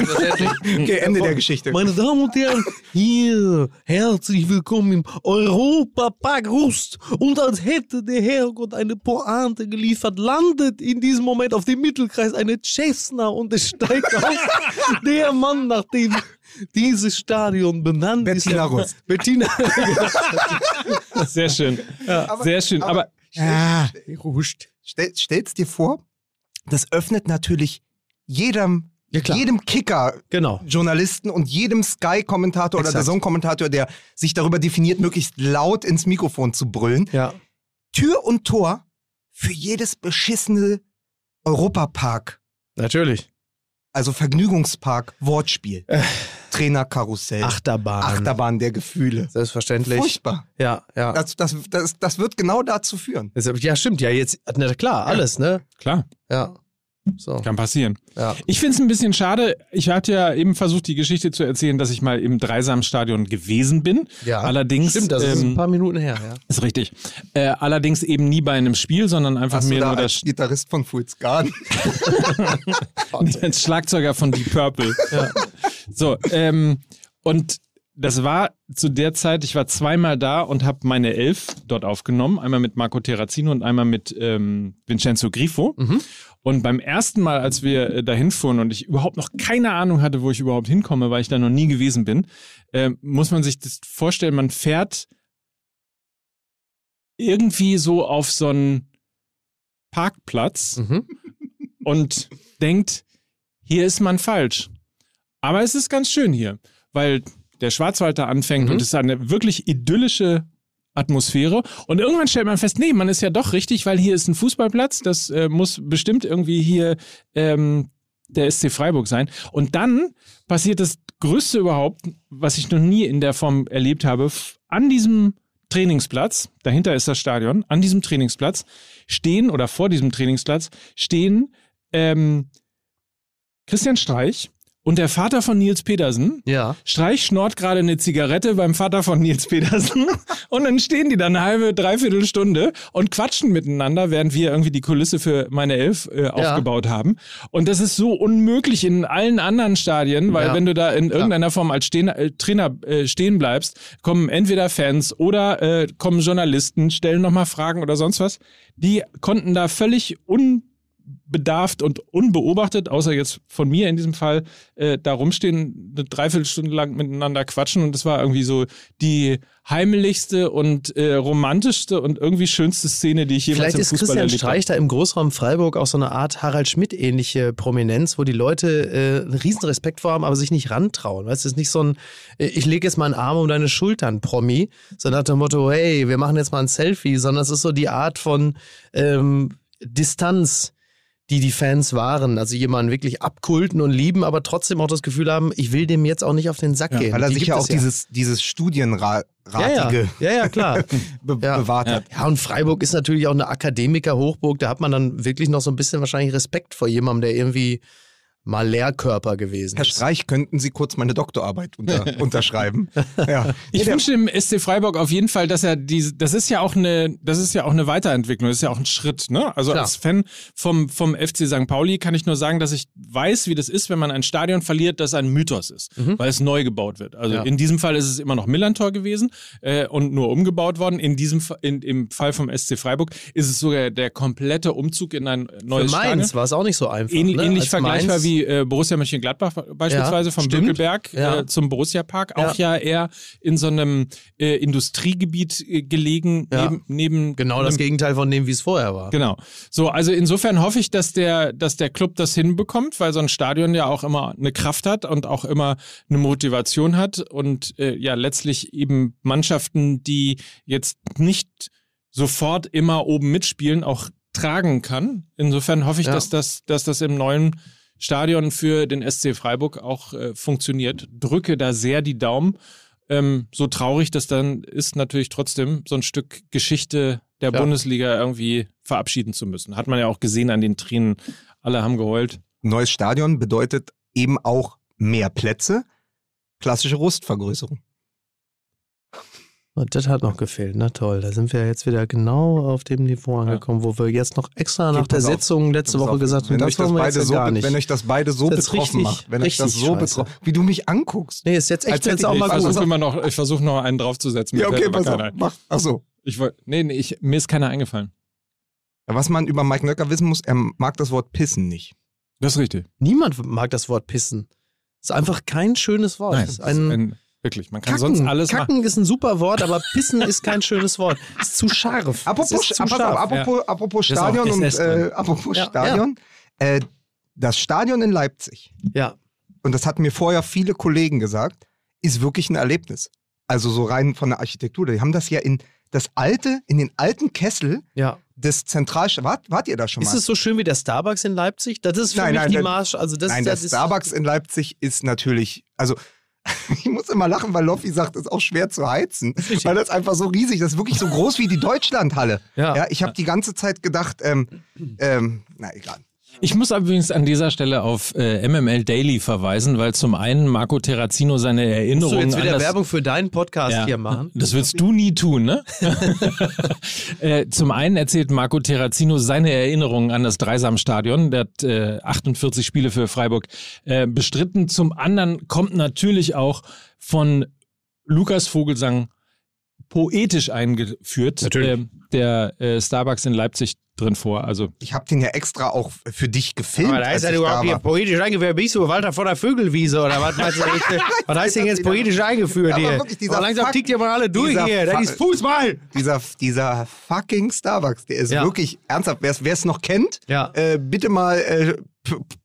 Okay, Ende der Geschichte. Meine Damen und Herren, hier, herzlich willkommen im Europapark Rust. Und als hätte der Herrgott eine Pointe geliefert, landet in diesem Moment auf dem Mittelkreis eine Cessna und es steigt auf der Mann, nach dem dieses Stadion benannt ist. Bettina Rust. Bettina Sehr schön. Sehr schön. Aber, Ah, Rust. stell, stell's dir vor, das öffnet natürlich jedem, Ja, klar. jedem Kicker Genau. Journalisten und jedem Sky-Kommentator oder der Zone-Kommentator, der sich darüber definiert, möglichst laut ins Mikrofon zu brüllen. Ja. Tür und Tor für jedes beschissene Europapark, Natürlich. also Vergnügungspark, Wortspiel. Äh. Trainerkarussell. Achterbahn. Achterbahn der Gefühle. Selbstverständlich. Furchtbar. Ja, ja. Das, das, das, das wird genau dazu führen. Deshalb- Ja, stimmt. Ja, jetzt, na klar, alles, ne? klar, Ja. So. kann passieren. Ja. Ich finde es ein bisschen schade. Ich hatte ja eben versucht, die Geschichte zu erzählen, dass ich mal im Dreisamstadion gewesen bin. Ja. Allerdings. Stimmt, das ist ähm, ein paar Minuten her, ja. Ist richtig. Äh, allerdings eben nie bei einem Spiel, sondern einfach Hast da nur das Gitarrist von Fools Garden? als Schlagzeuger von Deep Purple. So, ähm, und das war zu der Zeit, ich war zweimal da und habe meine Elf dort aufgenommen. Einmal mit Marco Terrazino und einmal mit ähm, Vincenzo Grifo. Mhm. Und beim ersten Mal, als wir äh, dahin fuhren und ich überhaupt noch keine Ahnung hatte, wo ich überhaupt hinkomme, weil ich da noch nie gewesen bin, äh, muss man sich das vorstellen, man fährt irgendwie so auf so einen Parkplatz Mhm. und denkt, hier ist man falsch. Aber es ist ganz schön hier, weil der Schwarzwald da anfängt Mhm. und es ist eine wirklich idyllische Atmosphäre. Und irgendwann stellt man fest, nee, man ist ja doch richtig, weil hier ist ein Fußballplatz, das äh, muss bestimmt irgendwie hier ähm, der SC Freiburg sein. Und dann passiert das Größte überhaupt, was ich noch nie in der Form erlebt habe, an diesem Trainingsplatz, dahinter ist das Stadion, an diesem Trainingsplatz stehen oder vor diesem Trainingsplatz stehen ähm, Christian Streich und der Vater von Nils Petersen. Ja. Streich schnort gerade eine Zigarette beim Vater von Nils Petersen und dann stehen die dann eine halbe, dreiviertel Stunde und quatschen miteinander, während wir irgendwie die Kulisse für meine Elf äh, aufgebaut haben. Und das ist so unmöglich in allen anderen Stadien, weil Ja. wenn du da in irgendeiner Form als Stehen, äh, Trainer äh, stehen bleibst, kommen entweder Fans oder äh, kommen Journalisten, stellen nochmal Fragen oder sonst was. Die konnten da völlig unbedarft und unbeobachtet, außer jetzt von mir in diesem Fall, äh, da rumstehen, eine Dreiviertelstunde lang miteinander quatschen und das war irgendwie so die heimlichste und äh, romantischste und irgendwie schönste Szene, die ich jemals Vielleicht im ist Fußball Christian erlebt Streich habe. da im Großraum Freiburg auch so eine Art Harald Schmidt-ähnliche Prominenz, wo die Leute äh, einen riesen Respekt vor haben, aber sich nicht rantrauen. Weißt du, es ist nicht so ein, äh, ich lege jetzt mal einen Arm um deine Schultern, Promi, so nach dem Motto, hey, wir machen jetzt mal ein Selfie, sondern es ist so die Art von ähm, Distanz, die die Fans waren. Also jemanden wirklich abkulten und lieben, aber trotzdem auch das Gefühl haben, ich will dem jetzt auch nicht auf den Sack Ja, gehen. Weil er Die sich ja auch dieses, dieses Studienratige ja, ja, ja, ja, klar. be Ja. bewahrt hat. Ja, und Freiburg ist natürlich auch eine Akademiker-Hochburg. Da hat man dann wirklich noch so ein bisschen wahrscheinlich Respekt vor jemandem, der irgendwie mal Lehrkörper gewesen Herr ist. Streich, könnten Sie kurz meine Doktorarbeit unter, unterschreiben? Ja. Ich der- wünsche dem SC Freiburg auf jeden Fall, dass er diese, das ist ja auch eine, das ist ja auch eine Weiterentwicklung, das ist ja auch ein Schritt, ne? Also Klar. als Fan vom, vom FC St. Pauli kann ich nur sagen, dass ich weiß, wie das ist, wenn man ein Stadion verliert, das ein Mythos ist, weil es neu gebaut wird. Also Ja. in diesem Fall ist es immer noch Millantor gewesen äh, und nur umgebaut worden. In diesem, in, im Fall vom SC Freiburg ist es sogar der komplette Umzug in ein Für neues Stadion. Mainz war es auch nicht so einfach. Ähn, ne? Ähnlich Als vergleichbar Mainz- wie äh, Borussia Mönchengladbach beispielsweise Ja, vom stimmt. Bückelberg Ja. äh, zum Borussia Park. Auch ja, eher in so einem äh, Industriegebiet äh, gelegen, neben, neben Genau das Gegenteil von dem, wie es vorher war. Genau. So, also insofern hoffe ich, dass der, dass der Club das hinbekommt, weil so ein Stadion ja auch immer eine Kraft hat und auch immer eine Motivation hat und äh, ja letztlich eben Mannschaften, die jetzt nicht sofort immer oben mitspielen, auch tragen kann. Insofern hoffe ich, Ja. dass, das, dass das im neuen Stadion für den SC Freiburg auch äh, funktioniert. Drücke da sehr die Daumen. Ähm, so traurig das dann ist, natürlich trotzdem so ein Stück Geschichte der Ja. Bundesliga irgendwie verabschieden zu müssen. Hat man ja auch gesehen an den Tränen. Alle haben geheult. Neues Stadion bedeutet eben auch mehr Plätze, klassische Rustvergrößerung. Und das hat noch gefehlt. Na toll, da sind wir jetzt wieder genau auf dem Niveau angekommen, wo wir jetzt noch extra nach Okay, der auf. Sitzung letzte Woche auf, gesagt haben, wenn das euch das wollen wir beide jetzt so, ja gar nicht. wenn euch das beide so Das ist betroffen richtig- macht, wenn euch das richtig so scheiße. betroffen, wie du mich anguckst. Nee, ist jetzt echt jetzt ich auch mal Also, gut. noch, ich versuche noch einen draufzusetzen. Ja, okay, pass auf. Mach, ach so. Ich wollt, nee, nee, ich, mir ist keiner eingefallen. Was man über Mike Nöcker wissen muss, er mag das Wort pissen nicht. Das ist richtig. Niemand mag das Wort pissen. Ist einfach kein schönes Wort. Nein, ist das ein, ist ein, wirklich. Man kann Kacken. sonst alles machen. Kacken ist ein super Wort, aber pissen ist kein schönes Wort. Ist zu scharf. Apropos, es ist zu auf, scharf. apropos, apropos ist auch Stadion und äh, apropos Ja, Stadion. Äh, das Stadion in Leipzig, Ja, und das hatten mir vorher viele Kollegen gesagt, ist wirklich ein Erlebnis. Also so rein von der Architektur. Die haben das ja in das alte, in den alten Kessel ja. des Zentralstaats. Wart, wart ihr da schon mal? Ist es so schön wie der Starbucks in Leipzig? Das ist für Nein, mich nein, die das- Marsch. Also das, Nein, der das ist, Starbucks in Leipzig ist natürlich, also ich muss immer lachen, weil Loffi sagt, es ist auch schwer zu heizen, richtig. weil das einfach so riesig, das ist wirklich so groß wie die Deutschlandhalle. Ja. Ja, ich habe die ganze Zeit gedacht, ähm, ähm, na egal. Ich muss übrigens an dieser Stelle auf äh, MML Daily verweisen, weil zum einen Marco Terrazino seine Erinnerungen jetzt an wieder das Werbung für deinen Podcast Ja. hier machen? Das würdest du nie tun, ne? äh, zum einen erzählt Marco Terrazino seine Erinnerungen an das Dreisamstadion. Der hat äh, 48 Spiele für Freiburg äh, bestritten. Zum anderen kommt natürlich auch von Lukas Vogelsang poetisch eingeführt, Natürlich. ähm, der äh, Starbucks in Leipzig drin vor. Also Ich habe den ja extra auch für dich gefilmt. Aber da ist ja überhaupt da hier poetisch eingeführt. Bist du Walter von der Vögelwiese oder was jetzt? was heißt denn jetzt poetisch eingeführt hier? wirklich, dieser Aber langsam Fuck- tickt ihr mal alle durch hier. Das Fuck- ist Fußball. Dieser, dieser fucking Starbucks, der ist Ja. wirklich ernsthaft. Wer es noch kennt, Ja. äh, bitte mal äh,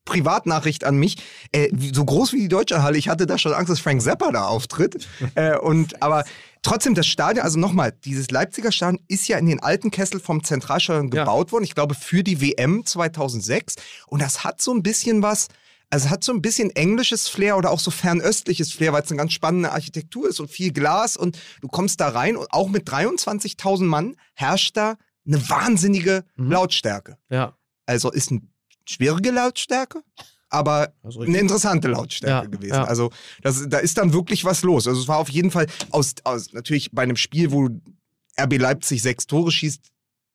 Privatnachricht an mich. Äh, so groß wie die Deutsche Halle, ich hatte da schon Angst, dass Frank Zappa da auftritt. äh, und aber trotzdem, das Stadion, also nochmal, dieses Leipziger Stadion ist ja in den alten Kessel vom Zentralstadion Ja. gebaut worden. Ich glaube, für die WM 2006. Und das hat so ein bisschen was. Also hat so ein bisschen englisches Flair oder auch so fernöstliches Flair, weil es eine ganz spannende Architektur ist und viel Glas und du kommst da rein und auch mit 23.000 Mann herrscht da eine wahnsinnige Mhm. Lautstärke. Ja. Also ist eine schwierige Lautstärke, aber eine interessante Lautstärke Ja, gewesen. ja. Also das, da ist dann wirklich was los. Also es war auf jeden Fall aus, aus natürlich bei einem Spiel, wo RB Leipzig sechs Tore schießt,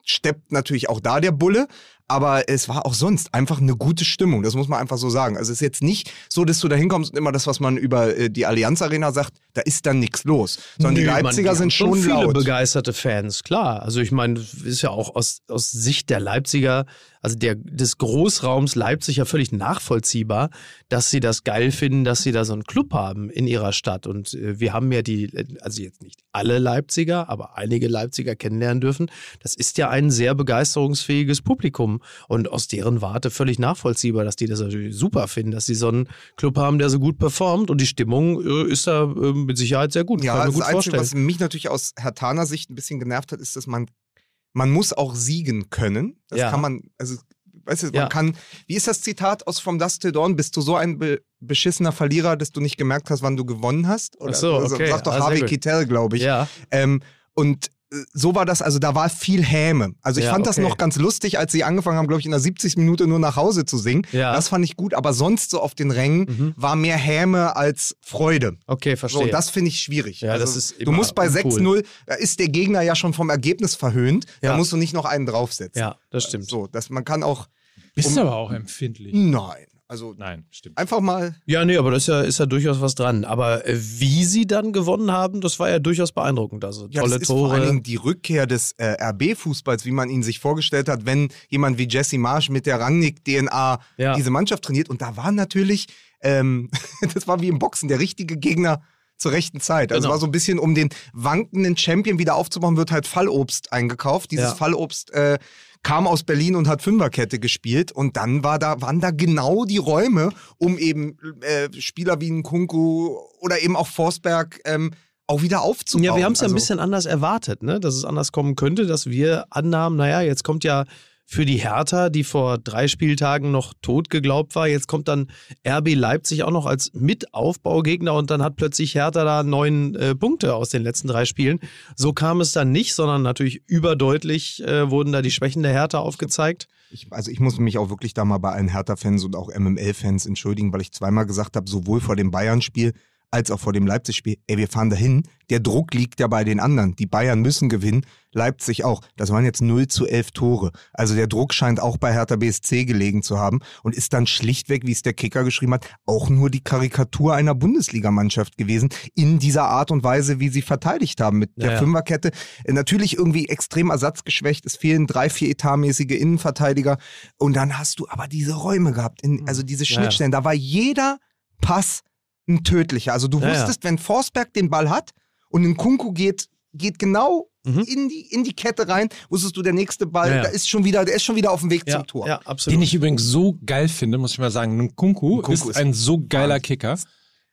steppt natürlich auch da der Bulle. Aber es war auch sonst einfach eine gute Stimmung, das muss man einfach so sagen. Also es ist jetzt nicht so, dass du da hinkommst und immer das, was man über äh, die Allianz Arena sagt, da ist dann nichts los. Sondern die Nö, man, Leipziger die haben sind schon viele laut. begeisterte Fans, klar. Also ich meine, ist ja auch aus, aus Sicht der Leipziger, also der, des Großraums Leipzig ja völlig nachvollziehbar, dass sie das geil finden, dass sie da so einen Club haben in ihrer Stadt. Und äh, wir haben ja die, also jetzt nicht alle Leipziger, aber einige Leipziger kennenlernen dürfen. Das ist ja ein sehr begeisterungsfähiges Publikum und aus deren Warte völlig nachvollziehbar, dass die das natürlich super finden, dass sie so einen Club haben, der so gut performt und die Stimmung äh, ist da äh, mit Sicherheit sehr gut. Ja, Kann das gut Einzige, vorstellen. was mich natürlich aus Hertaner Sicht ein bisschen genervt hat, ist, dass man, man muss auch siegen können. Das Ja. kann man, also, weißt du, man Ja. kann, wie ist das Zitat aus From Dust Till Dawn? Bist du so ein be beschissener Verlierer, dass du nicht gemerkt hast, wann du gewonnen hast? Oder, Ach so, also, okay. Sagt doch Ah, Harvey. Keitel, glaube ich. Ja. Ähm, und so war das, also da war viel Häme. Also ich Ja, fand das okay. noch ganz lustig, als sie angefangen haben, glaube ich, in der 70. Minute nur nach Hause zu singen. Ja. Das fand ich gut, aber sonst so auf den Rängen Mhm. war mehr Häme als Freude. Okay, So, verstehe. und das finde ich schwierig. Ja, also, das ist du musst bei uncool. 6-0, da ist der Gegner ja schon vom Ergebnis verhöhnt. Ja. Da musst du nicht noch einen draufsetzen. ja, das stimmt. So, dass man kann auch. bist Um- aber auch empfindlich. Nein. Also Nein, stimmt. einfach mal. Ja, nee, aber das ist ja, ist ja durchaus was dran. Aber äh, wie sie dann gewonnen haben, das war ja durchaus beeindruckend. Also Ja, tolle das ist vor allen Tore. Dingen die Rückkehr des äh, RB-Fußballs, wie man ihn sich vorgestellt hat, wenn jemand wie Jesse Marsch mit der Rangnick-DNA Ja. diese Mannschaft trainiert. Und da war natürlich, ähm, das war wie im Boxen, der richtige Gegner zur rechten Zeit. Also Genau. es war so ein bisschen, um den wankenden Champion wieder aufzubauen, wird halt Fallobst eingekauft. Dieses Ja. Fallobst äh, kam aus Berlin und hat Fünferkette gespielt und dann war da, waren da genau die Räume, um eben äh, Spieler wie ein Kunku oder eben auch Forsberg ähm, auch wieder aufzubauen. Ja, wir haben es ja Also- ein bisschen anders erwartet, ne? dass es anders kommen könnte, dass wir annahmen, naja, jetzt kommt ja für die Hertha, die vor drei Spieltagen noch tot geglaubt war, jetzt kommt dann RB Leipzig auch noch als Mitaufbaugegner und dann hat plötzlich Hertha da neun äh, Punkte aus den letzten drei Spielen. So kam es dann nicht, sondern natürlich überdeutlich äh, wurden da die Schwächen der Hertha aufgezeigt. Ich, also ich muss mich auch wirklich da mal bei allen Hertha-Fans und auch MML-Fans entschuldigen, weil ich zweimal gesagt habe, sowohl vor dem Bayern-Spiel als auch vor dem Leipzig-Spiel, ey, wir fahren dahin. Der Druck liegt ja bei den anderen. Die Bayern müssen gewinnen, Leipzig auch. Das waren jetzt 0 zu 11 Tore. Also der Druck scheint auch bei Hertha BSC gelegen zu haben und ist dann schlichtweg, wie es der Kicker geschrieben hat, auch nur die Karikatur einer Bundesligamannschaft gewesen in dieser Art und Weise, wie sie verteidigt haben mit der Ja, ja. Fünferkette. Natürlich irgendwie extrem ersatzgeschwächt. Es fehlen drei, vier etatmäßige Innenverteidiger. Und dann hast du aber diese Räume gehabt, in, also diese Ja, ja. Schnittstellen. Da war jeder Pass ein tödlicher. Also du Ja, ja. wusstest, wenn Forsberg den Ball hat und ein Kunku geht, geht genau Mhm. in, die, in die Kette rein, wusstest du, der nächste Ball, Ja, ja. da ist schon wieder, der ist schon wieder auf dem Weg Ja, zum Tor. ja absolut. Den ich übrigens so geil finde, muss ich mal sagen. Nkunku, Nkunku ist, ist ein so geiler Wahnsinn. Kicker.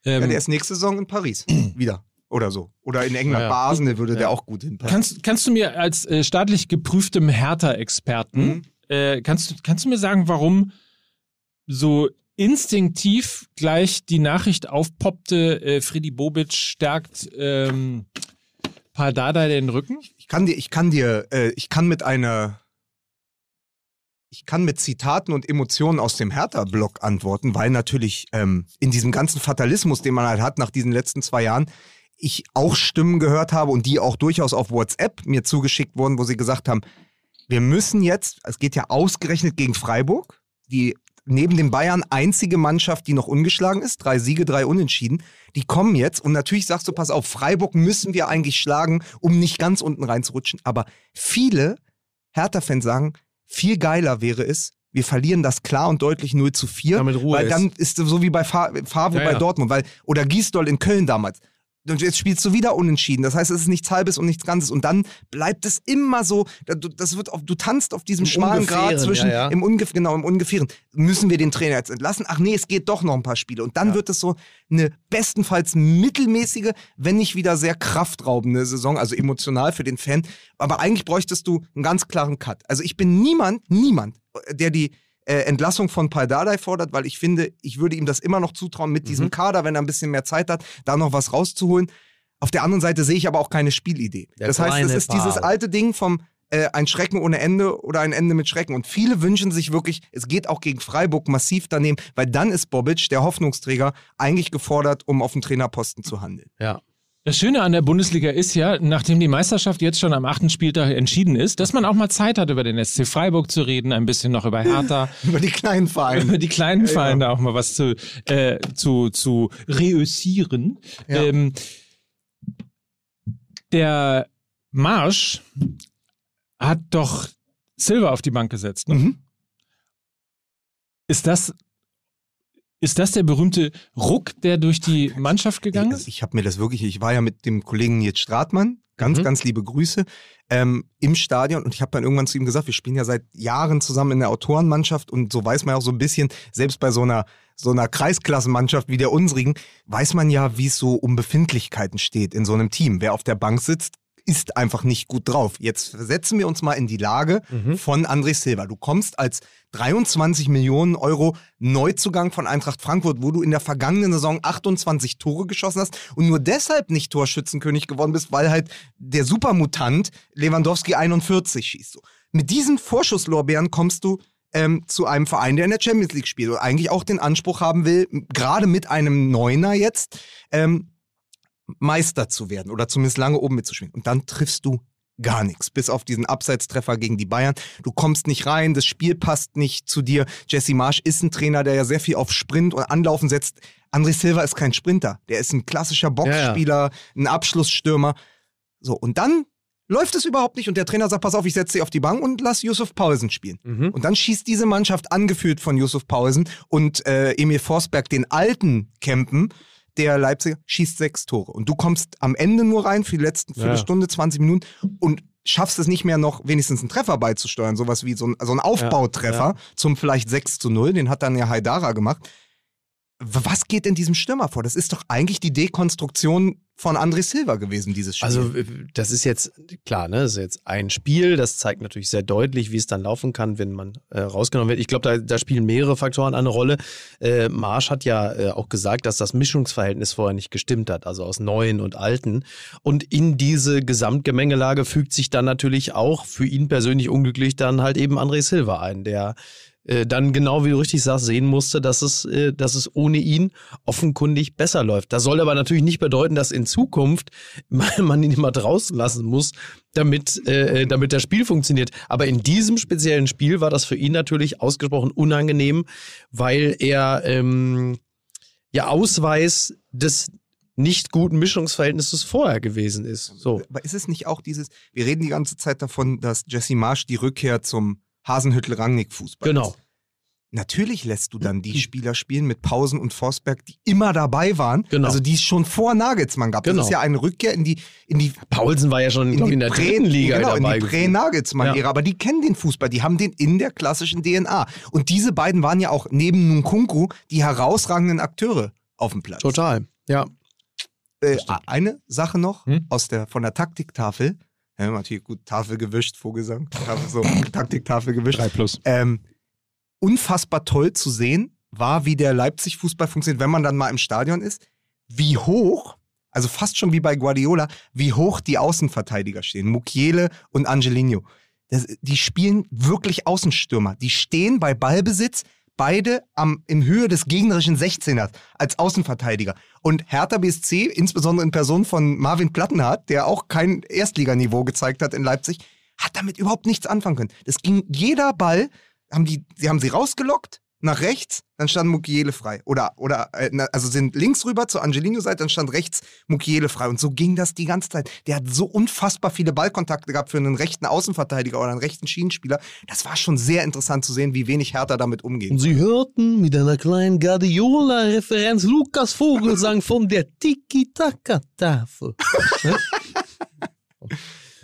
Ja, Ähm, der ist nächste Saison in Paris wieder. Oder so. Oder in England. Ja, ja. Bei Arsenal würde der Ja. auch gut hinpassen. kannst, kannst du mir als äh, staatlich geprüftem Hertha-Experten, Mhm. äh, kannst, kannst du mir sagen, warum so instinktiv gleich die Nachricht aufpoppte, äh, Freddy Bobic stärkt ähm, Pardada den Rücken? Ich kann dir, ich kann dir, äh, ich kann mit einer, ich kann mit Zitaten und Emotionen aus dem Hertha-Blog antworten, weil natürlich ähm, in diesem ganzen Fatalismus, den man halt hat nach diesen letzten zwei Jahren, ich auch Stimmen gehört habe und die auch durchaus auf WhatsApp mir zugeschickt wurden, wo sie gesagt haben, wir müssen jetzt, es geht ja ausgerechnet gegen Freiburg, die neben den Bayern einzige Mannschaft, die noch ungeschlagen ist. Drei Siege, drei Unentschieden. Die kommen jetzt und natürlich sagst du, pass auf, Freiburg müssen wir eigentlich schlagen, um nicht ganz unten reinzurutschen. Aber viele Hertha-Fans sagen, viel geiler wäre es, wir verlieren das klar und deutlich 0 zu 4. Damit Ruhe weil ist. dann ist es so wie bei Fa Favre Ja, bei ja. Dortmund, weil, oder Gisdol in Köln damals. Und jetzt spielst du wieder unentschieden. Das heißt, es ist nichts Halbes und nichts Ganzes. Und dann bleibt es immer so, das wird auf, du tanzt auf diesem Im schmalen Grad zwischen, ja, ja. im Ungef genau, im Ungefähren. Müssen wir den Trainer jetzt entlassen? Ach nee, es geht doch noch ein paar Spiele. Und dann wird es so eine bestenfalls mittelmäßige, wenn nicht wieder sehr kraftraubende Saison, also emotional für den Fan. Aber eigentlich bräuchtest du einen ganz klaren Cut. Also ich bin niemand, niemand, der die äh, Entlassung von Paldadei fordert, weil ich finde, ich würde ihm das immer noch zutrauen, mit Mhm. diesem Kader, wenn er ein bisschen mehr Zeit hat, da noch was rauszuholen. Auf der anderen Seite sehe ich aber auch keine Spielidee. Der das heißt, es ist dieses Paul. alte Ding vom äh, ein Schrecken ohne Ende oder ein Ende mit Schrecken. Und viele wünschen sich wirklich, es geht auch gegen Freiburg massiv daneben, weil dann ist Bobic, der Hoffnungsträger, eigentlich gefordert, um auf dem Trainerposten zu handeln. Ja. Das Schöne an der Bundesliga ist ja, nachdem die Meisterschaft jetzt schon am achten Spieltag entschieden ist, dass man auch mal Zeit hat, über den SC Freiburg zu reden, ein bisschen noch über Hertha, Über die kleinen Vereine. über die kleinen Vereine auch mal was zu, äh, zu, zu reüssieren. Ja. Ähm, der Marsch hat doch Silver auf die Bank gesetzt. Ne? Mhm. Ist das ist das der berühmte Ruck, der durch die Mannschaft gegangen Also ist? ich habe mir das wirklich, ich war ja mit dem Kollegen Nils Stratmann, ganz, Mhm. ganz liebe Grüße, ähm, im Stadion und ich habe dann irgendwann zu ihm gesagt, wir spielen ja seit Jahren zusammen in der Autorenmannschaft und so weiß man ja auch so ein bisschen, selbst bei so einer so einer Kreisklassenmannschaft wie der unsrigen, weiß man ja, wie es so um Befindlichkeiten steht in so einem Team. Wer auf der Bank sitzt, ist einfach nicht gut drauf. Jetzt versetzen wir uns mal in die Lage von André Silva. Du kommst als 23 Millionen Euro Neuzugang von Eintracht Frankfurt, wo du in der vergangenen Saison 28 Tore geschossen hast und nur deshalb nicht Torschützenkönig geworden bist, weil halt der Supermutant Lewandowski 41 schießt. So. Mit diesen Vorschusslorbeeren kommst du ähm, zu einem Verein, der in der Champions League spielt und eigentlich auch den Anspruch haben will, gerade mit einem Neuner jetzt, ähm, Meister zu werden oder zumindest lange oben mitzuspielen. Und dann triffst du gar nichts, bis auf diesen Abseitstreffer gegen die Bayern. Du kommst nicht rein, das Spiel passt nicht zu dir. Jesse Marsch ist ein Trainer, der ja sehr viel auf Sprint und Anlaufen setzt. André Silva ist kein Sprinter. Der ist ein klassischer Boxspieler, ein Abschlussstürmer. So, und dann läuft es überhaupt nicht und der Trainer sagt, pass auf, ich setze dich auf die Bank und lass Yusuf Paulsen spielen. Mhm. Und dann schießt diese Mannschaft, angeführt von Yusuf Paulsen und äh, Emil Forsberg, den alten Campen, der Leipziger, schießt sechs Tore. Und du kommst am Ende nur rein für die letzten Ja. Viertelstunde, 20 Minuten und schaffst es nicht mehr noch wenigstens einen Treffer beizusteuern, sowas wie so ein, so ein Aufbautreffer zum vielleicht 6 zu 0, den hat dann ja Haidara gemacht. Was geht in diesem Stürmer vor? Das ist doch eigentlich die Dekonstruktion von André Silva gewesen, dieses Spiel. Also das ist jetzt klar, ne? Das ist jetzt ein Spiel. Das zeigt natürlich sehr deutlich, wie es dann laufen kann, wenn man äh, rausgenommen wird. Ich glaube, da, da spielen mehrere Faktoren eine Rolle. Äh, Marsch hat ja äh, auch gesagt, dass das Mischungsverhältnis vorher nicht gestimmt hat, also aus Neuen und Alten. Und in diese Gesamtgemengelage fügt sich dann natürlich auch für ihn persönlich unglücklich dann halt eben André Silva ein, der äh, dann genau wie du richtig sagst, sehen musste, dass es, äh, dass es ohne ihn offenkundig besser läuft. Das soll aber natürlich nicht bedeuten, dass in Zukunft man ihn immer draußen lassen muss, damit, äh, damit das Spiel funktioniert. Aber in diesem speziellen Spiel war das für ihn natürlich ausgesprochen unangenehm, weil er ähm, ja Ausweis des nicht guten Mischungsverhältnisses vorher gewesen ist. So. Aber ist es nicht auch dieses, wir reden die ganze Zeit davon, dass Jesse Marsch die Rückkehr zum Hasenhüttel-Rangnick-Fußball Genau. ist. Natürlich lässt du dann die Spieler spielen mit Pausen und Forsberg, die immer dabei waren. Genau. Also die es schon vor Nagelsmann gab. Genau. Das ist ja eine Rückkehr in die, in die Paulsen war ja schon in, glaub in der Prä- dritten Liga genau, dabei. in die. Prä-Nagelsmann-Ära. Ja. Aber die kennen den Fußball, die haben den in der klassischen DNA. Und diese beiden waren ja auch neben Nkunku die herausragenden Akteure auf dem Platz. Total. Ja. Äh, eine Sache noch Hm? aus der, von der Taktiktafel. Ja, natürlich gut, Tafel gewischt, Vogelsang. Tafel, so, Taktiktafel gewischt. 3 plus. Ähm, unfassbar toll zu sehen war, wie der Leipzig-Fußball funktioniert, wenn man dann mal im Stadion ist. Wie hoch, also fast schon wie bei Guardiola, wie hoch die Außenverteidiger stehen. Mukiele und Angelino. Das, die spielen wirklich Außenstürmer. Die stehen bei Ballbesitz beide am, in Höhe des gegnerischen 16ers als Außenverteidiger. Und Hertha BSC, insbesondere in Person von Marvin Plattenhardt, der auch kein Erstliganiveau gezeigt hat in Leipzig, hat damit überhaupt nichts anfangen können. Das ging jeder Ball, haben die, sie haben sie rausgelockt, nach rechts, dann stand Mukiele frei. Oder, oder äh, also sind links rüber zur Angelino-Seite, dann stand rechts Mukiele frei. Und so ging das die ganze Zeit. Der hat so unfassbar viele Ballkontakte gehabt für einen rechten Außenverteidiger oder einen rechten Schienenspieler. Das war schon sehr interessant zu sehen, wie wenig Hertha damit umgeht. Und Sie hörten mit einer kleinen Guardiola-Referenz Lukas Vogelsang von der Tiki-Taka-Tafel.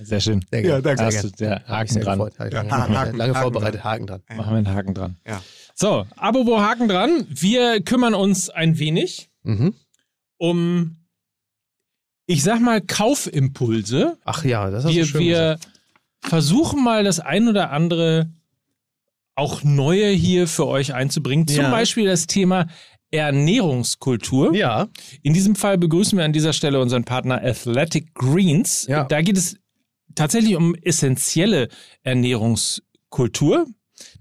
Sehr schön. Sehr Ja, danke. Hast du der Haken Sehr dran. Ja. Haken, Haken, Lange vorbereitet, Haken dran. Machen wir einen Haken dran. Ja. So, apropos Haken dran. Wir kümmern uns ein wenig Mhm. um, ich sag mal, Kaufimpulse. Ach ja, das Wir, schön wir gesagt. versuchen mal das ein oder andere auch Neue hier für euch einzubringen. Zum Ja. Beispiel das Thema Ernährungskultur. Ja, In diesem Fall begrüßen wir an dieser Stelle unseren Partner Athletic Greens. Ja. Da geht es tatsächlich um essentielle Ernährungskultur.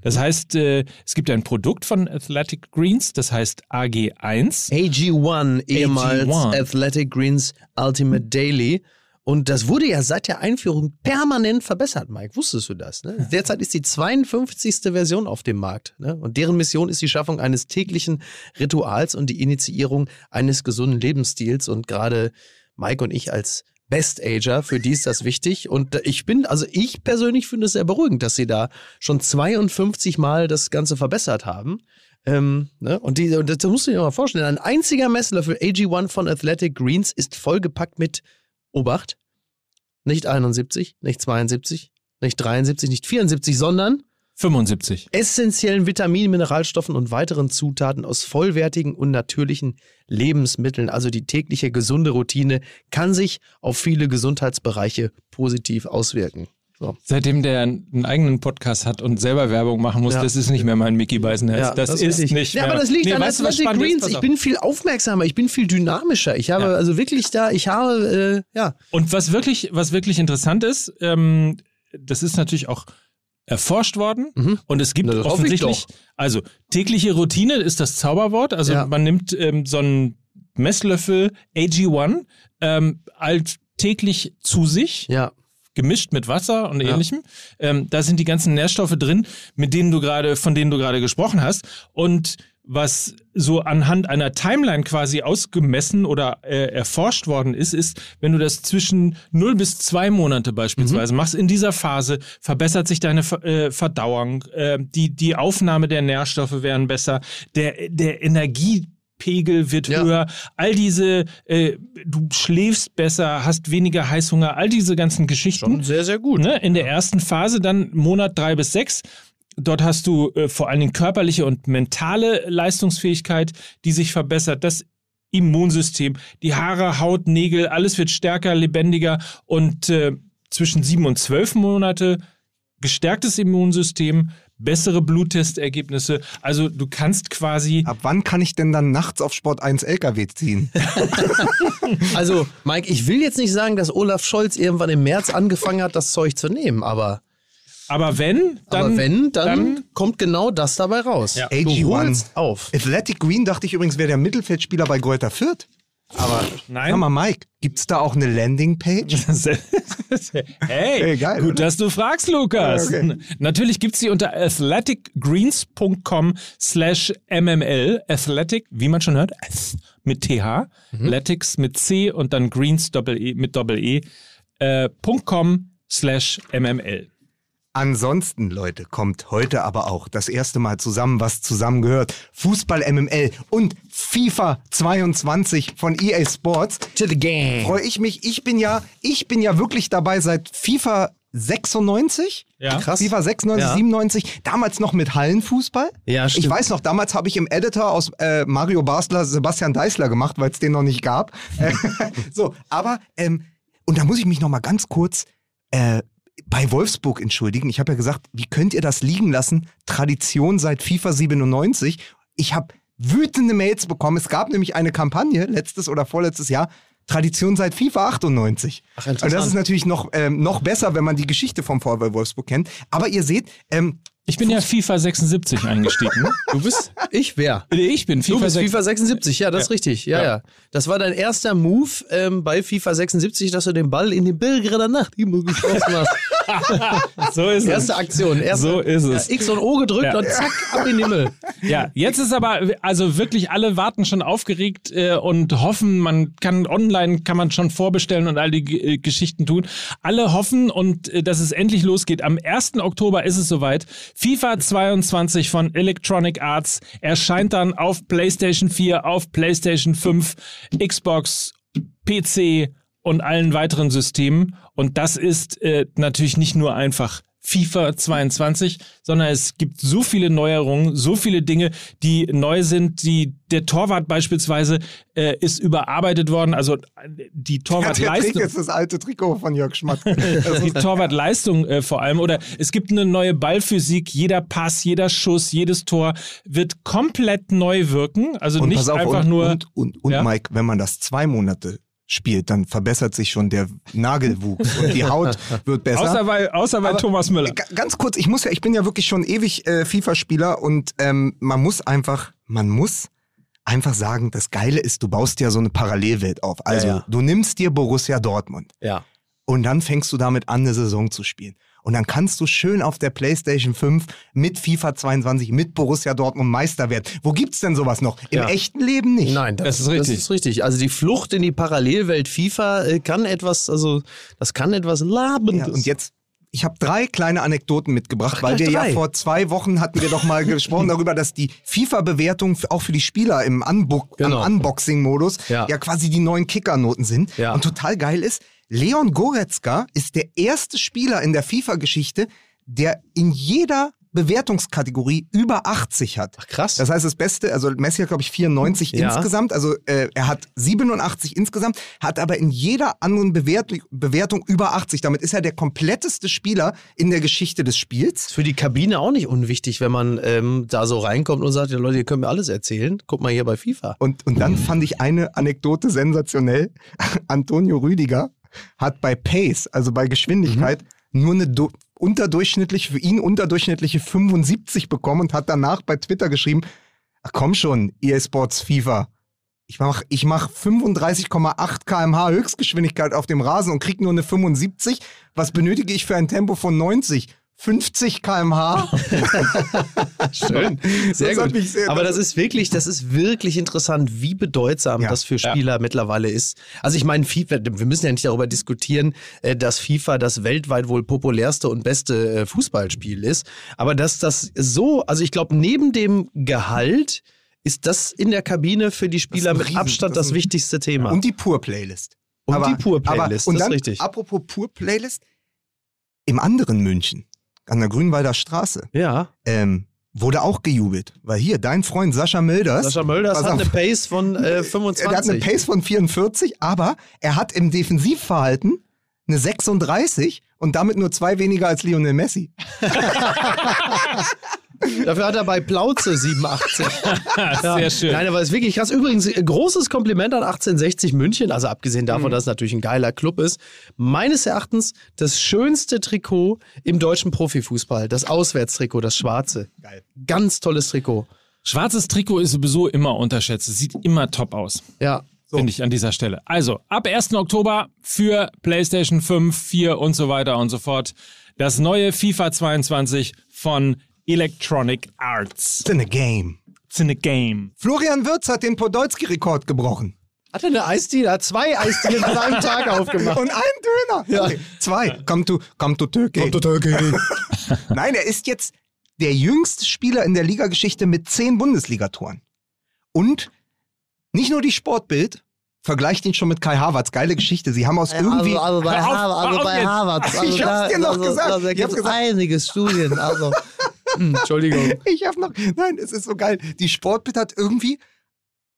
Das heißt, äh, es gibt ein Produkt von Athletic Greens, das heißt AG1. AG1, ehemals AG1. Athletic Greens Ultimate Daily. Und das wurde ja seit der Einführung permanent verbessert, Mike. Wusstest du das? Ne? Derzeit ist die 52. Version auf dem Markt. Ne? Und deren Mission ist die Schaffung eines täglichen Rituals und die Initiierung eines gesunden Lebensstils. Und gerade Mike und ich als Best-Ager, für die ist das wichtig. Und äh, ich bin, also ich persönlich finde es sehr beruhigend, dass sie da schon 52 Mal das Ganze verbessert haben. Ähm, ne? Und, die, das musst du dir mal vorstellen. Ein einziger Messlöffel AG1 von Athletic Greens ist vollgepackt mit Obacht. Nicht 71, nicht 72, nicht 73, nicht 74, sondern 75. essentiellen Vitaminen, Mineralstoffen und weiteren Zutaten aus vollwertigen und natürlichen Lebensmitteln. Also die tägliche gesunde Routine kann sich auf viele Gesundheitsbereiche positiv auswirken. So. Seitdem der einen eigenen Podcast hat und selber Werbung machen muss, Ja. das ist nicht mehr mein Mickey Beisenherz. das, ist richtig. nicht Ja, mehr. aber das liegt Nee, an weißt du, was ist? Greens. Ich bin viel aufmerksamer, ich bin viel dynamischer. Ich habe Ja. also wirklich da, ich habe, äh, ja. Und was wirklich, was wirklich interessant ist, ähm, das ist natürlich auch erforscht worden Mhm. und es gibt Na, offensichtlich, also tägliche Routine ist das Zauberwort. Also Ja. man nimmt ähm, so einen Messlöffel AG1 ähm, alltäglich zu sich, Ja, gemischt mit Wasser und Ja. ähnlichem. Ähm, da sind die ganzen Nährstoffe drin, mit denen du gerade, von denen du gerade gesprochen hast. Und was so anhand einer Timeline quasi ausgemessen oder äh, erforscht worden ist, ist, wenn du das zwischen 0 bis 2 Monate beispielsweise machst, in dieser Phase verbessert sich deine äh, Verdauung, äh, die, die Aufnahme der Nährstoffe werden besser, der, der Energiepegel wird Ja. höher, all diese, äh, du schläfst besser, hast weniger Heißhunger, all diese ganzen Geschichten. sehr, sehr gut. Ne? In der ersten Phase dann Monat drei bis sechs. Dort hast du äh, vor allen Dingen körperliche und mentale Leistungsfähigkeit, die sich verbessert. Das Immunsystem, die Haare, Haut, Nägel, alles wird stärker, lebendiger und äh, zwischen sieben und zwölf Monate gestärktes Immunsystem, bessere Bluttestergebnisse. Also du kannst quasi Ab wann kann ich denn dann nachts auf Sport 1 LKW ziehen? Also, Mike, ich will jetzt nicht sagen, dass Olaf Scholz irgendwann im März angefangen hat, das Zeug zu nehmen, aber, Aber wenn, dann. aber wenn, dann, dann- kommt genau das dabei raus. Ja. Du AG1. holst auf. Athletic Green dachte ich übrigens wäre der Mittelfeldspieler bei Greuther Fürth. Aber Nein. sag mal, Mike, gibt's da auch eine Landingpage? hey, Hey, geil, gut, oder? dass du fragst, Lukas. Ja, okay. Natürlich gibt's die unter athleticgreens.com slash mml. Athletic, wie man schon hört, mit th, Mhm. Athletics mit c und dann greens e, mit doppel e, äh, .com slash mml. Ansonsten, Leute, kommt heute aber auch das erste Mal zusammen, was zusammengehört. Fußball MML und FIFA 22 von EA Sports. To the game. Freue ich mich. Ich bin ja, ich bin ja wirklich dabei seit FIFA 96. Ja. Krass. FIFA 96, Ja. 97, damals noch mit Hallenfußball. Ja, Ich stimmt. weiß noch, damals habe ich im Editor aus äh, Mario Basler Sebastian Deißler gemacht, weil es den noch nicht gab. So, aber, ähm, und da muss ich mich noch mal ganz kurz äh, bei Wolfsburg entschuldigen. Ich habe ja gesagt, wie könnt ihr das liegen lassen? Tradition seit FIFA 97. Ich habe wütende Mails bekommen. Es gab nämlich eine Kampagne, letztes oder vorletztes Jahr, Tradition seit FIFA 98. Ach, Und das ist natürlich noch, ähm, noch besser, wenn man die Geschichte vom VfL Wolfsburg kennt. Aber ihr seht, ähm, Ich bin ja FIFA 76 eingestiegen. Du bist, ich wer? Ich bin Du FIFA, bist 76. FIFA 76, ja, das ist richtig. Ja, ja, Ja. Das war dein erster Move ähm, bei FIFA 76, dass du den Ball in die Belgrader Nacht immer geschossen hast. So ist es. Erste Aktion. Erste, So ist es. Ja, X und O gedrückt Ja. und zack, ab in den Himmel. Ja, jetzt ist aber, also wirklich alle warten schon aufgeregt äh, und hoffen, man kann online, kann man schon vorbestellen und all die äh, Geschichten tun. Alle hoffen und äh, dass es endlich losgeht. Am 1. Oktober ist es soweit. FIFA 22 von Electronic Arts erscheint dann auf PlayStation 4, auf PlayStation 5, Xbox, PC und allen weiteren Systemen. Und das ist äh, natürlich nicht nur einfach FIFA 22, sondern es gibt so viele Neuerungen, so viele Dinge, die neu sind. Die, der Torwart beispielsweise äh, ist überarbeitet worden. Also die Der trägt Torwartleistung. jetzt das alte Trikot von Jörg Schmatt. Die Torwartleistung äh, vor allem. Oder es gibt eine neue Ballphysik. Jeder Pass, jeder Schuss, jedes Tor wird komplett neu wirken. Also Und nicht auf, einfach und, nur. und, und, und Ja? Mike, wenn man das zwei Monate spielt, dann verbessert sich schon der Nagelwuchs und die Haut wird besser. außer bei, außer bei Aber- Thomas Müller. Ganz kurz, ich muss ja, ich bin ja wirklich schon ewig äh, FIFA-Spieler und ähm, man muss einfach, man muss einfach sagen, das Geile ist, du baust ja so eine Parallelwelt auf. Also Ja, ja. du nimmst dir Borussia Dortmund Ja. und dann fängst du damit an, eine Saison zu spielen. Und dann kannst du schön auf der PlayStation 5 mit FIFA 22, mit Borussia Dortmund Meister werden. Wo gibt's denn sowas noch? Im Ja. echten Leben nicht. Nein, das, Das ist richtig. Das ist richtig. Also die Flucht in die Parallelwelt FIFA äh, kann etwas, also das kann etwas Labendes. Ja, und jetzt, ich habe drei kleine Anekdoten mitgebracht, Ach, weil wir drei. ja vor zwei Wochen hatten wir doch mal gesprochen darüber, dass die FIFA-Bewertung auch für die Spieler im Unbo Genau. Unboxing-Modus Ja. ja. quasi die neuen Kickernoten sind. Ja. Und total geil ist, Leon Goretzka ist der erste Spieler in der FIFA-Geschichte, der in jeder Bewertungskategorie über 80 hat. Ach, krass. Das heißt, das Beste, also Messi hat, glaube ich, 94 Ja. insgesamt. Also äh, er hat 87 insgesamt, hat aber in jeder anderen Bewert Bewertung über 80. Damit ist er der kompletteste Spieler in der Geschichte des Spiels. für die Kabine auch nicht unwichtig, wenn man ähm, da so reinkommt und sagt, ja Leute, ihr könnt mir alles erzählen. Guck mal hier bei FIFA. Und, und dann fand ich eine Anekdote sensationell. Antonio Rüdiger hat bei Pace, also bei Geschwindigkeit, nur eine unterdurchschnittliche, für ihn unterdurchschnittliche 75 bekommen und hat danach bei Twitter geschrieben, ach komm schon, EA Sports FIFA. Ich mach, ich mach 35,8 kmh Höchstgeschwindigkeit auf dem Rasen und krieg nur eine 75. Was benötige ich für ein Tempo von 90? 50 kmh? Schön. Sehr Das gut. sehr- Aber das ist wirklich, das ist wirklich interessant, wie bedeutsam Ja. das für Spieler mittlerweile ist. Also ich meine, FIFA, wir müssen ja nicht darüber diskutieren, äh, dass FIFA das weltweit wohl populärste und beste äh, Fußballspiel ist. Aber dass das so, also ich glaube, neben dem Gehalt ist das in der Kabine für die Spieler mit Riesen- Abstand das das, wichtigste Thema. Und die Pur-Playlist. Und die Pur-Playlist, und das ist dann, richtig. Apropos Pur-Playlist, im anderen München, an der Grünwalder Straße, ja, ähm, wurde auch gejubelt. Weil hier, dein Freund Sascha Mölders, Sascha Mölders hat auf. eine Pace von äh, er 25. hat eine Pace von 44, aber er hat im Defensivverhalten eine 36 und damit nur zwei weniger als Lionel Messi. Dafür hat er bei Plauze 87. Sehr schön. Nein, aber es ist wirklich krass. Übrigens, äh, großes Kompliment an 1860 München. Also abgesehen davon, Mhm. dass es natürlich ein geiler Club ist. Meines Erachtens das schönste Trikot im deutschen Profifußball. Das Auswärtstrikot, das schwarze. Geil. Ganz tolles Trikot. Schwarzes Trikot ist sowieso immer unterschätzt. Es sieht immer top aus. Ja. Finde ich an dieser Stelle. Also, ab 1. Oktober für PlayStation 5, 4 und so weiter und so fort. Das neue FIFA 22 von Electronic Arts. It's in a game. It's in a game. Florian Wirtz hat den Podolski-Rekord gebrochen. Hat er eine Eisdiele? Hat zwei Eisdielen an einem Tag aufgemacht. Und ein Döner. Okay. Zwei. Komm to, komm to Türkei. Nein, er ist jetzt der jüngste Spieler in der Ligageschichte mit zehn Bundesligatoren. Und nicht nur die Sportbild vergleicht ihn schon mit Kai Havertz. Geile Geschichte. Sie haben aus irgendwie. Also, also bei, auf, hör also bei. Harvard. Also Ich hab's dir noch also, gesagt. Also, da Ich gibt es gesagt. einige Studien. Also, Entschuldigung. Ich habe noch. Nein, es ist so geil. Die Sportbild hat irgendwie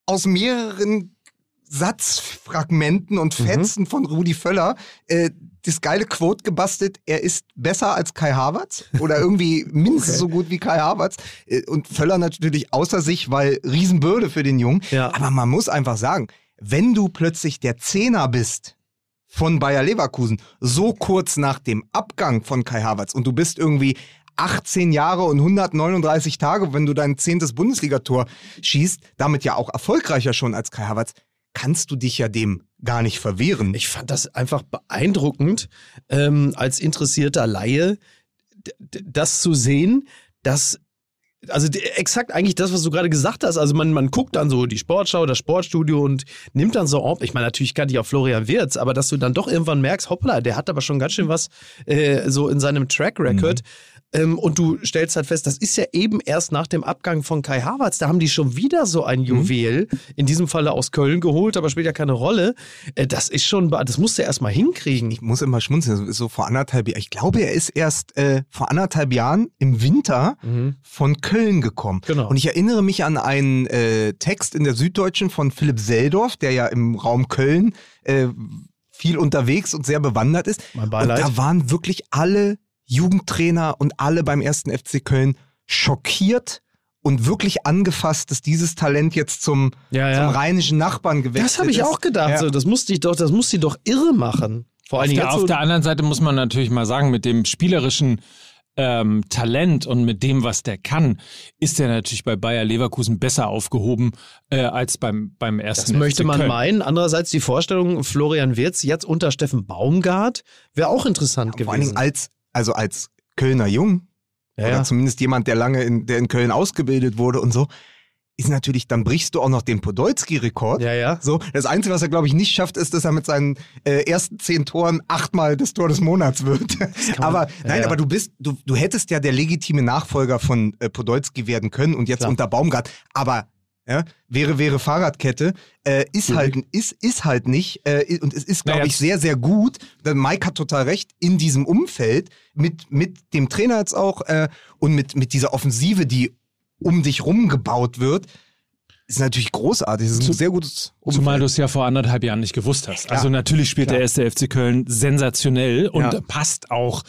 aus mehreren Satzfragmenten und Mhm. Fetzen von Rudi Völler äh, das geile Quote gebastelt, er ist besser als Kai Havertz oder irgendwie mindestens so gut wie Kai Havertz. Äh, Und Völler natürlich außer sich, weil Riesenbürde für den Jungen. Ja. Aber man muss einfach sagen, wenn du plötzlich der Zehner bist von Bayer Leverkusen, so kurz nach dem Abgang von Kai Havertz und du bist irgendwie 18 Jahre und 139 Tage, wenn du dein zehntes Bundesligator schießt, damit ja auch erfolgreicher schon als Kai Havertz, kannst du dich ja dem gar nicht verwehren. Ich fand das einfach beeindruckend, ähm, als interessierter Laie, das zu sehen, dass also exakt eigentlich das, was du gerade gesagt hast. Also man, man guckt dann so die Sportschau, das Sportstudio und nimmt dann so, auf- ich meine, natürlich kannte ich auch Florian Wirz, aber dass du dann doch irgendwann merkst, hoppla, der hat aber schon ganz schön was äh, so in seinem Track Record. Ähm, und du stellst halt fest, das ist ja eben erst nach dem Abgang von Kai Havertz. Da haben die schon wieder so ein Juwel, in diesem Falle aus Köln geholt, aber spielt ja keine Rolle. Äh, das ist schon, das musst du erst mal hinkriegen. Ich muss immer schmunzeln, so vor anderthalb Jahren. Ich glaube, er ist erst äh, vor anderthalb Jahren im Winter von Köln gekommen. Genau. Und ich erinnere mich an einen äh, Text in der Süddeutschen von Philipp Seldorf, der ja im Raum Köln äh, viel unterwegs und sehr bewandert ist. Mein Und Beileid. da waren wirklich alle Jugendtrainer und alle beim ersten FC Köln schockiert und wirklich angefasst, dass dieses Talent jetzt zum, Ja, ja. zum rheinischen Nachbarn gewechselt Das habe ich ist. auch gedacht. Ja. So, das musste ich doch, das muss sie doch irre machen. Vor allen Auf Dingen der, auf so, der anderen Seite muss man natürlich mal sagen, mit dem spielerischen ähm, Talent und mit dem, was der kann, ist er natürlich bei Bayer Leverkusen besser aufgehoben äh, als beim, beim ersten das möchte man Köln. meinen. Andererseits die Vorstellung, Florian Wirz jetzt unter Steffen Baumgart wäre auch interessant Vor allen gewesen. Dingen als, also als Kölner Jung, Ja, oder ja. zumindest jemand, der lange in, der in Köln ausgebildet wurde und so, ist natürlich, dann brichst du auch noch den Podolski-Rekord. Ja, ja. So, das Einzige, was er, glaube ich, nicht schafft, ist, dass er mit seinen äh, ersten zehn Toren achtmal das Tor des Monats wird. aber nein, ja. aber du bist, du, du hättest ja der legitime Nachfolger von äh, Podolski werden können und jetzt Klar. unter Baumgart. Aber ja, wäre, wäre Fahrradkette, äh, ist halt, ist, ist halt nicht, äh, und es ist, glaube Naja, ich, sehr, sehr gut. Denn Mike hat total recht, in diesem Umfeld, mit, mit dem Trainer jetzt auch äh, und mit, mit dieser Offensive, die um dich rum gebaut wird, ist natürlich großartig. Es ist ein sehr gutes Umfeld. Zumal du es ja vor anderthalb Jahren nicht gewusst hast. Also natürlich spielt der erste FC Köln sensationell und Ja. passt auch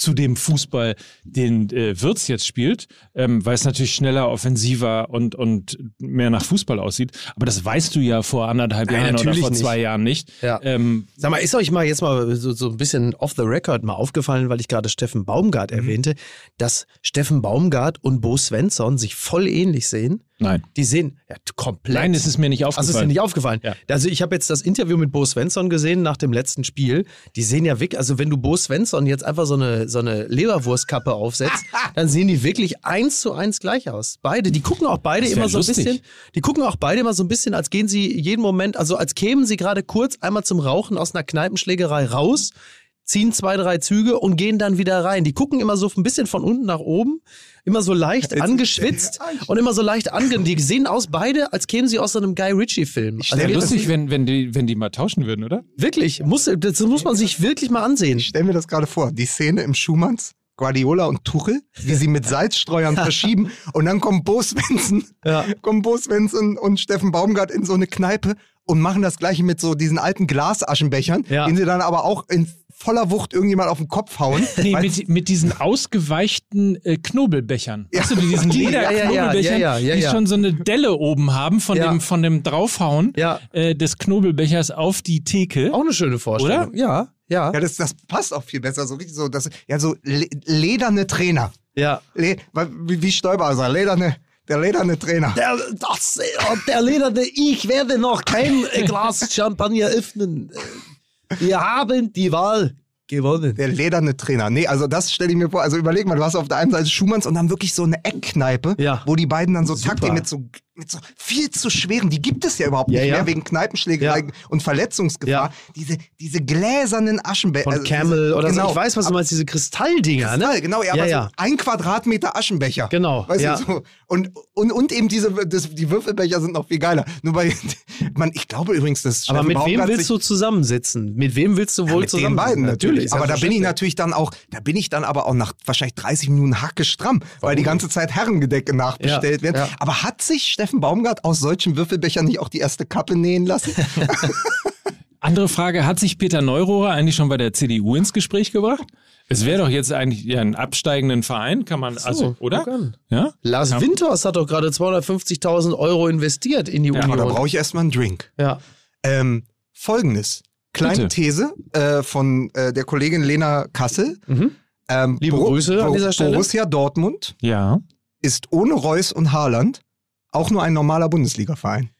zu dem Fußball, den äh, Wirtz jetzt spielt, ähm, weil es natürlich schneller, offensiver und, und mehr nach Fußball aussieht. Aber das weißt du ja vor anderthalb Nein, Jahren oder vor nicht. zwei Jahren nicht. Ja. Ähm, Sag mal, ist euch mal jetzt mal so, so ein bisschen off the record mal aufgefallen, weil ich gerade Steffen Baumgart erwähnte, dass Steffen Baumgart und Bo Svensson sich voll ähnlich sehen? nein. Die sehen ja, komplett. Nein, es ist mir nicht Also ist dir aufgefallen. nicht aufgefallen. Ja. Also ich habe jetzt das Interview mit Bo Svensson gesehen nach dem letzten Spiel. Die sehen ja wirklich, also wenn du Bo Svensson jetzt einfach so eine, so eine Leberwurstkappe aufsetzt, dann sehen die wirklich eins zu eins gleich aus. Beide, die gucken auch beide immer so ein lustig. bisschen, die gucken auch beide immer so ein bisschen, als gehen sie jeden Moment, also als kämen sie gerade kurz einmal zum Rauchen aus einer Kneipenschlägerei raus, ziehen zwei, drei Züge und gehen dann wieder rein. Die gucken immer so ein bisschen von unten nach oben, immer so leicht angeschwitzt und immer so leicht ange... Die sehen aus beide, als kämen sie aus so einem Guy Ritchie-Film. Also Wäre lustig, wenn, wenn, die, wenn die mal tauschen würden, oder? Wirklich, muss, das muss man sich wirklich mal ansehen. Ich stelle mir das gerade vor, die Szene im Schumanns, Guardiola und Tuchel, wie sie mit Salzstreuern verschieben und dann kommen Bo Svensson, Ja. kommen Bo Svensson und Steffen Baumgart in so eine Kneipe und machen das gleiche mit so diesen alten Glasaschenbechern, Ja. den sie dann aber auch in voller Wucht irgendjemand auf den Kopf hauen. Nee, mit, mit diesen ausgeweichten äh, Knobelbechern. Ja. Hast du diesen Die- ja, ja, ja, Lederknobelbechern, ja, ja, ja, die ja. schon so eine Delle oben haben von, Ja. dem, von dem Draufhauen Ja. äh, des Knobelbechers auf die Theke. Auch eine schöne Vorstellung. Oder? Ja, ja. ja, das, das passt auch viel besser. So richtig so, das, ja, so le lederne Trainer. ja. Le wie, wie sagt, lederne, der lederne Trainer. Der, das, äh, der Lederne, ich werde noch kein äh, Glas Champagner öffnen. Wir haben die Wahl gewonnen. Der lederne Trainer. Nee, also das stelle ich mir vor. Also überleg mal, du hast auf der einen Seite Schumanns und dann wirklich so eine Eckkneipe, Ja. wo die beiden dann so Super. taktieren mit so, mit so viel zu schweren, die gibt es ja überhaupt Ja, nicht ja. mehr wegen Kneipenschlägerei Ja. und Verletzungsgefahr. Diese, diese gläsernen Aschenbecher. Von Camel oder genau. so. Ich weiß, was du meinst, diese Kristalldinger, ne? Kristall, genau, ja, ja, ja. so ein Quadratmeter Aschenbecher. Genau, Weißt du, so. und, und, und eben diese, das, die Würfelbecher sind noch viel geiler. Nur bei, man, ich glaube übrigens, dass Aber mit wem willst du zusammensitzen? Mit wem willst du wohl mit den zusammen? beiden natürlich. Aber da bin ich natürlich dann auch, da bin ich dann aber auch nach wahrscheinlich 30 Minuten hacke stramm, weil die ganze Zeit Herrengedecke nachbestellt werden. Aber hat sich Steffen Baumgart aus solchen Würfelbechern nicht auch die erste Kappe nähen lassen? Andere Frage, hat sich Peter Neurohrer eigentlich schon bei der CDU ins Gespräch gebracht? Es wäre doch jetzt eigentlich ja, einen absteigenden Verein, kann man, also, oder? Ja? Lars Ja. Winters hat doch gerade 250.000 Euro investiert in die Ja, Aber da Union. brauche ich erstmal einen Drink. ja. Ähm, Folgendes. Kleine Bitte. These äh, von äh, der Kollegin Lena Kassel. Mhm. Ähm, Liebe Grüße an dieser Stelle. Borussia Dortmund Ja. ist ohne Reus und Haaland auch nur ein normaler Bundesliga-Verein.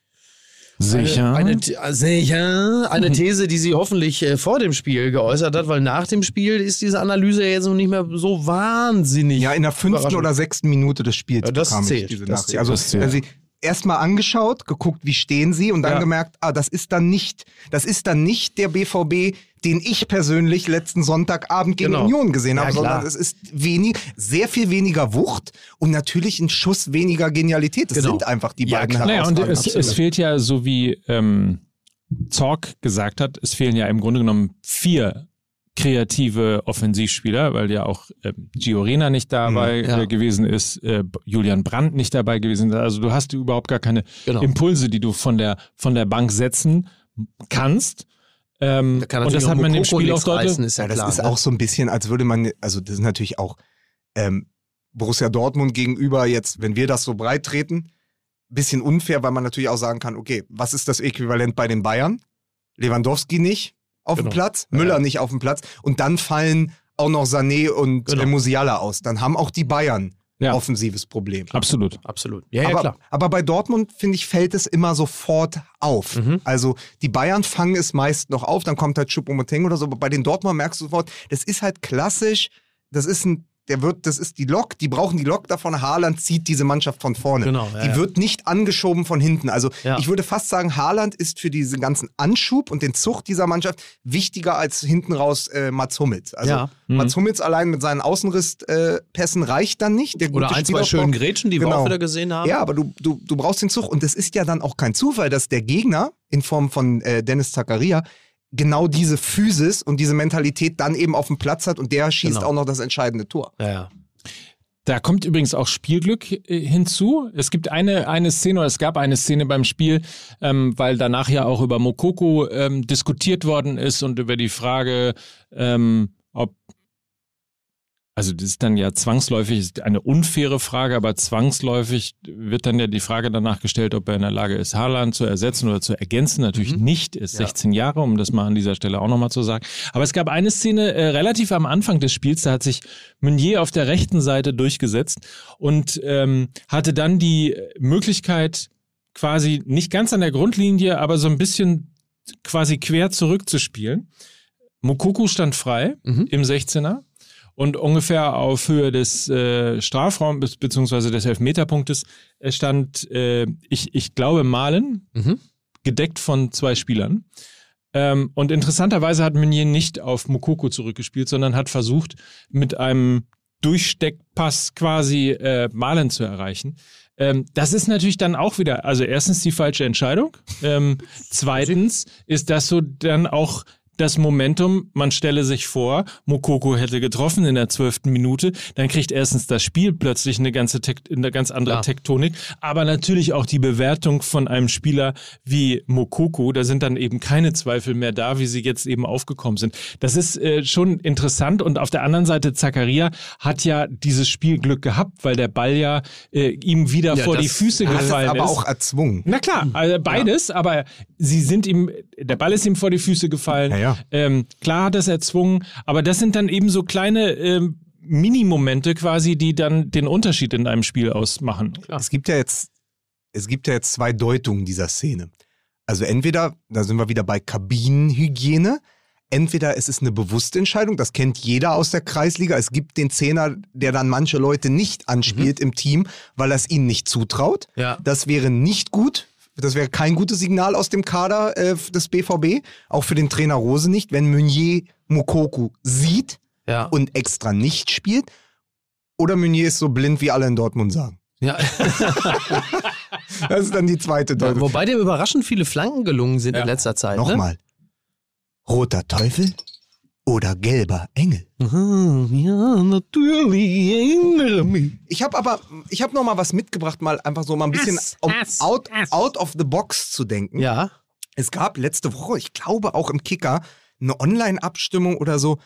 Sicher. Eine, eine, sicher. Eine These, die sie hoffentlich äh, vor dem Spiel geäußert hat, weil nach dem Spiel ist diese Analyse jetzt noch nicht mehr so wahnsinnig. Ja, in der fünften oder sechsten Minute des Spiels Ja, das bekam zählt, ich diese das Nachricht. zählt, also das zählt. sie erstmal angeschaut, geguckt, wie stehen sie und dann Ja. gemerkt, ah, das ist dann nicht, das ist dann nicht der BVB, den ich persönlich letzten Sonntagabend gegen Genau. Union gesehen Ja, habe, klar. sondern es ist wenig, sehr viel weniger Wucht und natürlich ein Schuss weniger Genialität. Das Genau. sind einfach die Ja, beiden klar. Naja, und herausragenden es, es fehlt ja, so wie ähm, Zorg gesagt hat, es fehlen ja im Grunde genommen vier kreative Offensivspieler, weil ja auch ähm, Giorena nicht dabei Mhm, ja. äh, gewesen ist, äh, Julian Brandt nicht dabei gewesen ist. Also du hast überhaupt gar keine Genau. Impulse, die du von der, von der Bank setzen kannst. Ähm, Da kann und das hat man im Spiel auch deutlich. ist ja, Ja, das klar. ist ne? auch so ein bisschen, als würde man, also das ist natürlich auch ähm, Borussia Dortmund gegenüber jetzt, wenn wir das so breit treten, bisschen unfair, weil man natürlich auch sagen kann, okay, was ist das Äquivalent bei den Bayern? Lewandowski nicht auf Genau. dem Platz, Müller nicht auf dem Platz und dann fallen auch noch Sané und Genau. Musiala aus. Dann haben auch die Bayern Ja. offensives Problem. Absolut. Absolut. Ja, ja, aber, klar. aber bei Dortmund, finde ich, fällt es immer sofort auf. Mhm. Also die Bayern fangen es meist noch auf, dann kommt halt Choupo-Moting oder so, aber bei den Dortmund merkst du sofort, das ist halt klassisch, das ist ein, der wird, das ist die Lok, die brauchen die Lok davon, Haaland zieht diese Mannschaft von vorne. Genau, ja, die ja. wird nicht angeschoben von hinten. Also Ja. ich würde fast sagen, Haaland ist für diesen ganzen Anschub und den Zucht dieser Mannschaft wichtiger als hinten raus äh, Mats Hummels. Also. Mhm. Mats Hummels allein mit seinen Außenrisspässen äh, reicht dann nicht. Der Oder ein, zwei schönen Grätschen, die wir Genau. auch wieder gesehen haben. ja, aber du, du, du brauchst den Zug und es ist ja dann auch kein Zufall, dass der Gegner in Form von äh, Dennis Zakaria genau diese Physis und diese Mentalität dann eben auf dem Platz hat und der schießt Genau. auch noch das entscheidende Tor. Ja, ja. Da kommt übrigens auch Spielglück äh, hinzu. Es gibt eine, eine Szene, oder es gab eine Szene beim Spiel, ähm, weil danach ja auch über Mokoko ähm, diskutiert worden ist und über die Frage, ähm, ob also das ist dann ja zwangsläufig, eine unfaire Frage, aber zwangsläufig wird dann ja die Frage danach gestellt, ob er in der Lage ist, Haaland zu ersetzen oder zu ergänzen. Natürlich nicht, ist 16 Jahre, um das mal an dieser Stelle auch nochmal zu sagen. Aber es gab eine Szene äh, relativ am Anfang des Spiels, da hat sich Meunier auf der rechten Seite durchgesetzt und ähm, hatte dann die Möglichkeit, quasi nicht ganz an der Grundlinie, aber so ein bisschen quasi quer zurückzuspielen. Mokoko stand frei Mhm. im 16er und ungefähr auf Höhe des äh, Strafraums beziehungsweise des Elfmeterpunktes stand, äh, ich, ich glaube, Malen, Mhm. gedeckt von zwei Spielern. Ähm, und interessanterweise hat Meunier nicht auf Mokoko zurückgespielt, sondern hat versucht, mit einem Durchsteckpass quasi äh, Malen zu erreichen. Ähm, das ist natürlich dann auch wieder, also erstens die falsche Entscheidung. Ähm, zweitens ist das so dann auch das Momentum, man stelle sich vor, Mokoko hätte getroffen in der zwölften Minute, dann kriegt erstens das Spiel plötzlich eine ganze Tek eine ganz andere Klar. Tektonik, aber natürlich auch die Bewertung von einem Spieler wie Mokoko, da sind dann eben keine Zweifel mehr da, wie sie jetzt eben aufgekommen sind. Das ist äh, schon interessant und auf der anderen Seite Zakaria hat ja dieses Spielglück gehabt, weil der Ball ja äh, ihm wieder Ja, vor die Füße Das ist gefallen aber auch erzwungen. Na klar, also beides, aber sie sind ihm, der Ball ist ihm vor die Füße gefallen. Ja, ja. Ähm, klar hat er es erzwungen, aber das sind dann eben so kleine ähm, Minimomente quasi, die dann den Unterschied in einem Spiel ausmachen. Es gibt ja jetzt, es gibt ja jetzt zwei Deutungen dieser Szene. Also entweder, da sind wir wieder bei Kabinenhygiene, entweder es ist eine bewusste Entscheidung, das kennt jeder aus der Kreisliga. Es gibt den Zehner, der dann manche Leute nicht anspielt im Team, weil er es ihnen nicht zutraut. Ja. Das wäre nicht gut. Das wäre kein gutes Signal aus dem Kader äh, des BVB, auch für den Trainer Rose nicht, wenn Meunier Mukoku sieht Ja. und extra nicht spielt. Oder Meunier ist so blind, wie alle in Dortmund sagen. ja. Das ist dann die zweite Deutung. Wobei dem überraschend viele Flanken gelungen sind Ja. in letzter Zeit. Ne? Nochmal. Roter Teufel oder gelber Engel? Ja, natürlich. Erinnere mich. Ich habe aber, ich habe noch mal was mitgebracht, mal einfach so mal ein bisschen Ass, um Ass, out, Ass. out of the box zu denken. Ja. Es gab letzte Woche, ich glaube auch im Kicker, eine Online-Abstimmung oder so.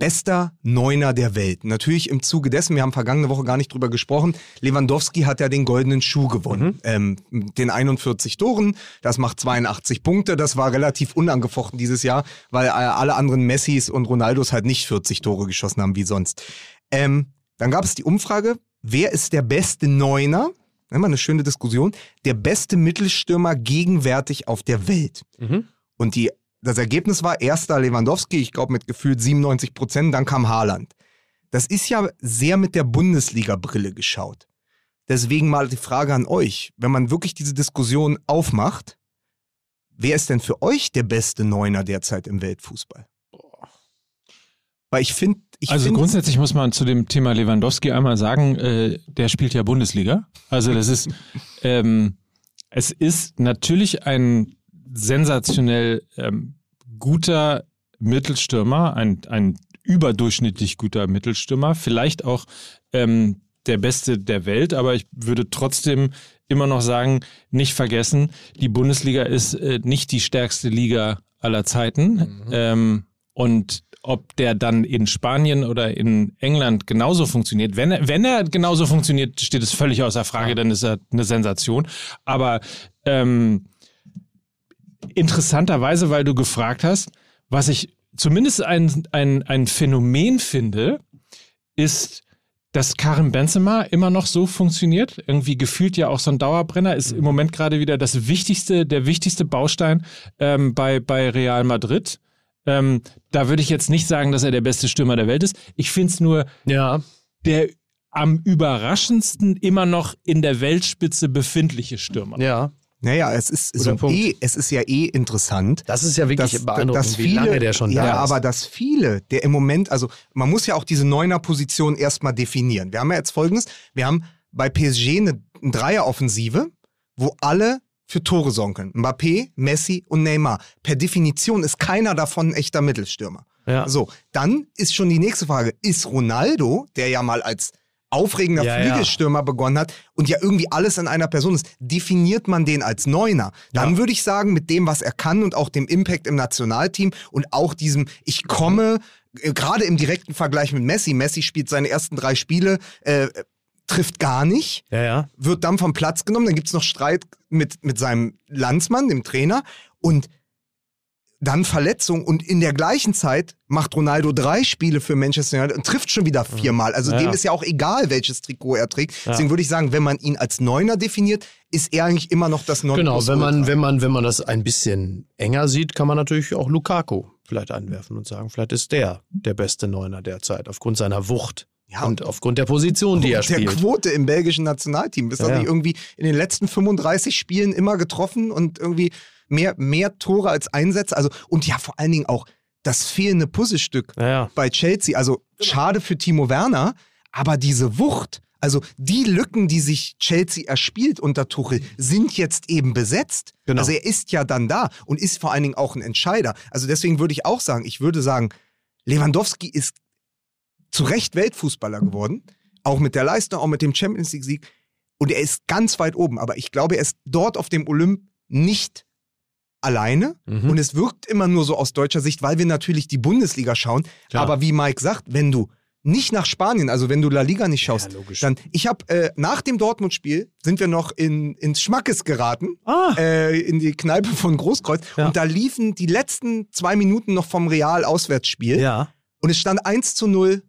Bester Neuner der Welt. Natürlich im Zuge dessen, wir haben vergangene Woche gar nicht drüber gesprochen, Lewandowski hat ja den goldenen Schuh gewonnen. Ähm, mit den 41 Toren, das macht 82 Punkte. Das war relativ unangefochten dieses Jahr, weil äh, alle anderen Messis und Ronaldos halt nicht 40 Tore geschossen haben wie sonst. Ähm, dann gab es die Umfrage, wer ist der beste Neuner? immer eine schöne Diskussion, der beste Mittelstürmer gegenwärtig auf der Welt. Mhm. Und die, das Ergebnis war erster Lewandowski, ich glaube mit gefühlt 97 Prozent, dann kam Haaland. Das ist ja sehr mit der Bundesliga-Brille geschaut. Deswegen mal die Frage an euch, wenn man wirklich diese Diskussion aufmacht, wer ist denn für euch der beste Neuner derzeit im Weltfußball? Weil ich finde, ich also find, grundsätzlich muss man zu dem Thema Lewandowski einmal sagen, äh, der spielt ja Bundesliga. Also das ist, ähm, es ist natürlich ein sensationell ähm, guter Mittelstürmer, ein, ein überdurchschnittlich guter Mittelstürmer, vielleicht auch ähm, der beste der Welt, aber ich würde trotzdem immer noch sagen, nicht vergessen, die Bundesliga ist äh, nicht die stärkste Liga aller Zeiten. Ähm, und ob der dann in Spanien oder in England genauso funktioniert, wenn er, wenn er genauso funktioniert, steht es völlig außer Frage, dann ist er eine Sensation. Aber ähm, interessanterweise, weil du gefragt hast, was ich zumindest ein, ein, ein Phänomen finde, ist, dass Karim Benzema immer noch so funktioniert. Irgendwie gefühlt ja auch so ein Dauerbrenner, ist im Moment gerade wieder das wichtigste, der wichtigste Baustein ähm, bei, bei Real Madrid. Ähm, da würde ich jetzt nicht sagen, dass er der beste Stürmer der Welt ist. Ich finde es nur Ja. der am überraschendsten immer noch in der Weltspitze befindliche Stürmer. Ja. Naja, es ist, so eh, es ist ja eh interessant, Das ist ja wirklich dass, beeindruckend, dass wie viele, lange der schon ja, da ist. aber dass viele, der im Moment, also man muss ja auch diese Neuner-Position erstmal definieren. Wir haben ja jetzt folgendes, wir haben bei PSG eine, eine Dreieroffensive, wo alle für Tore sorgen Mbappé, Messi und Neymar. Per Definition ist keiner davon ein echter Mittelstürmer. ja. So, dann ist schon die nächste Frage, ist Ronaldo, der ja mal als aufregender Ja, ja. Flügelstürmer begonnen hat und ja irgendwie alles in einer Person ist, definiert man den als Neuner. Dann Ja. würde ich sagen, mit dem, was er kann und auch dem Impact im Nationalteam und auch diesem, ich komme, äh, gerade im direkten Vergleich mit Messi, Messi spielt seine ersten drei Spiele, äh, trifft gar nicht, ja, ja. wird dann vom Platz genommen, dann gibt es noch Streit mit, mit seinem Landsmann, dem Trainer und dann Verletzung und in der gleichen Zeit macht Ronaldo drei Spiele für Manchester United und trifft schon wieder viermal. Also Ja, dem ja. ist ja auch egal, welches Trikot er trägt. Ja. Deswegen würde ich sagen, wenn man ihn als Neuner definiert, ist er eigentlich immer noch das Genau, Nonplusultra. wenn man, wenn, man, wenn man das ein bisschen enger sieht, kann man natürlich auch Lukaku vielleicht einwerfen und sagen, vielleicht ist der der beste Neuner derzeit, aufgrund seiner Wucht Ja, und aufgrund der Position, die er der spielt. Quote im belgischen Nationalteam. Ist Ja, er nicht irgendwie in den letzten 35 Spielen immer getroffen und irgendwie mehr, mehr Tore als Einsätze. Also, und ja, vor allen Dingen auch das fehlende Puzzlestück Ja, ja. bei Chelsea. Also schade für Timo Werner, aber diese Wucht, also die Lücken, die sich Chelsea erspielt unter Tuchel, sind jetzt eben besetzt. Genau. Also er ist ja dann da und ist vor allen Dingen auch ein Entscheider. Also deswegen würde ich auch sagen, ich würde sagen, Lewandowski ist zu Recht Weltfußballer geworden, auch mit der Leistung, auch mit dem Champions League Sieg und er ist ganz weit oben, aber ich glaube, er ist dort auf dem Olymp nicht alleine Mhm. und es wirkt immer nur so aus deutscher Sicht, weil wir natürlich die Bundesliga schauen. Klar. Aber wie Mike sagt, wenn du nicht nach Spanien, also wenn du La Liga nicht schaust, Ja, dann ich habe äh, nach dem Dortmund-Spiel sind wir noch in, ins Schmackes geraten, Ah. äh, in die Kneipe von Großkreuz Ja. und da liefen die letzten zwei Minuten noch vom Real-Auswärtsspiel ja. und es stand 1 zu 0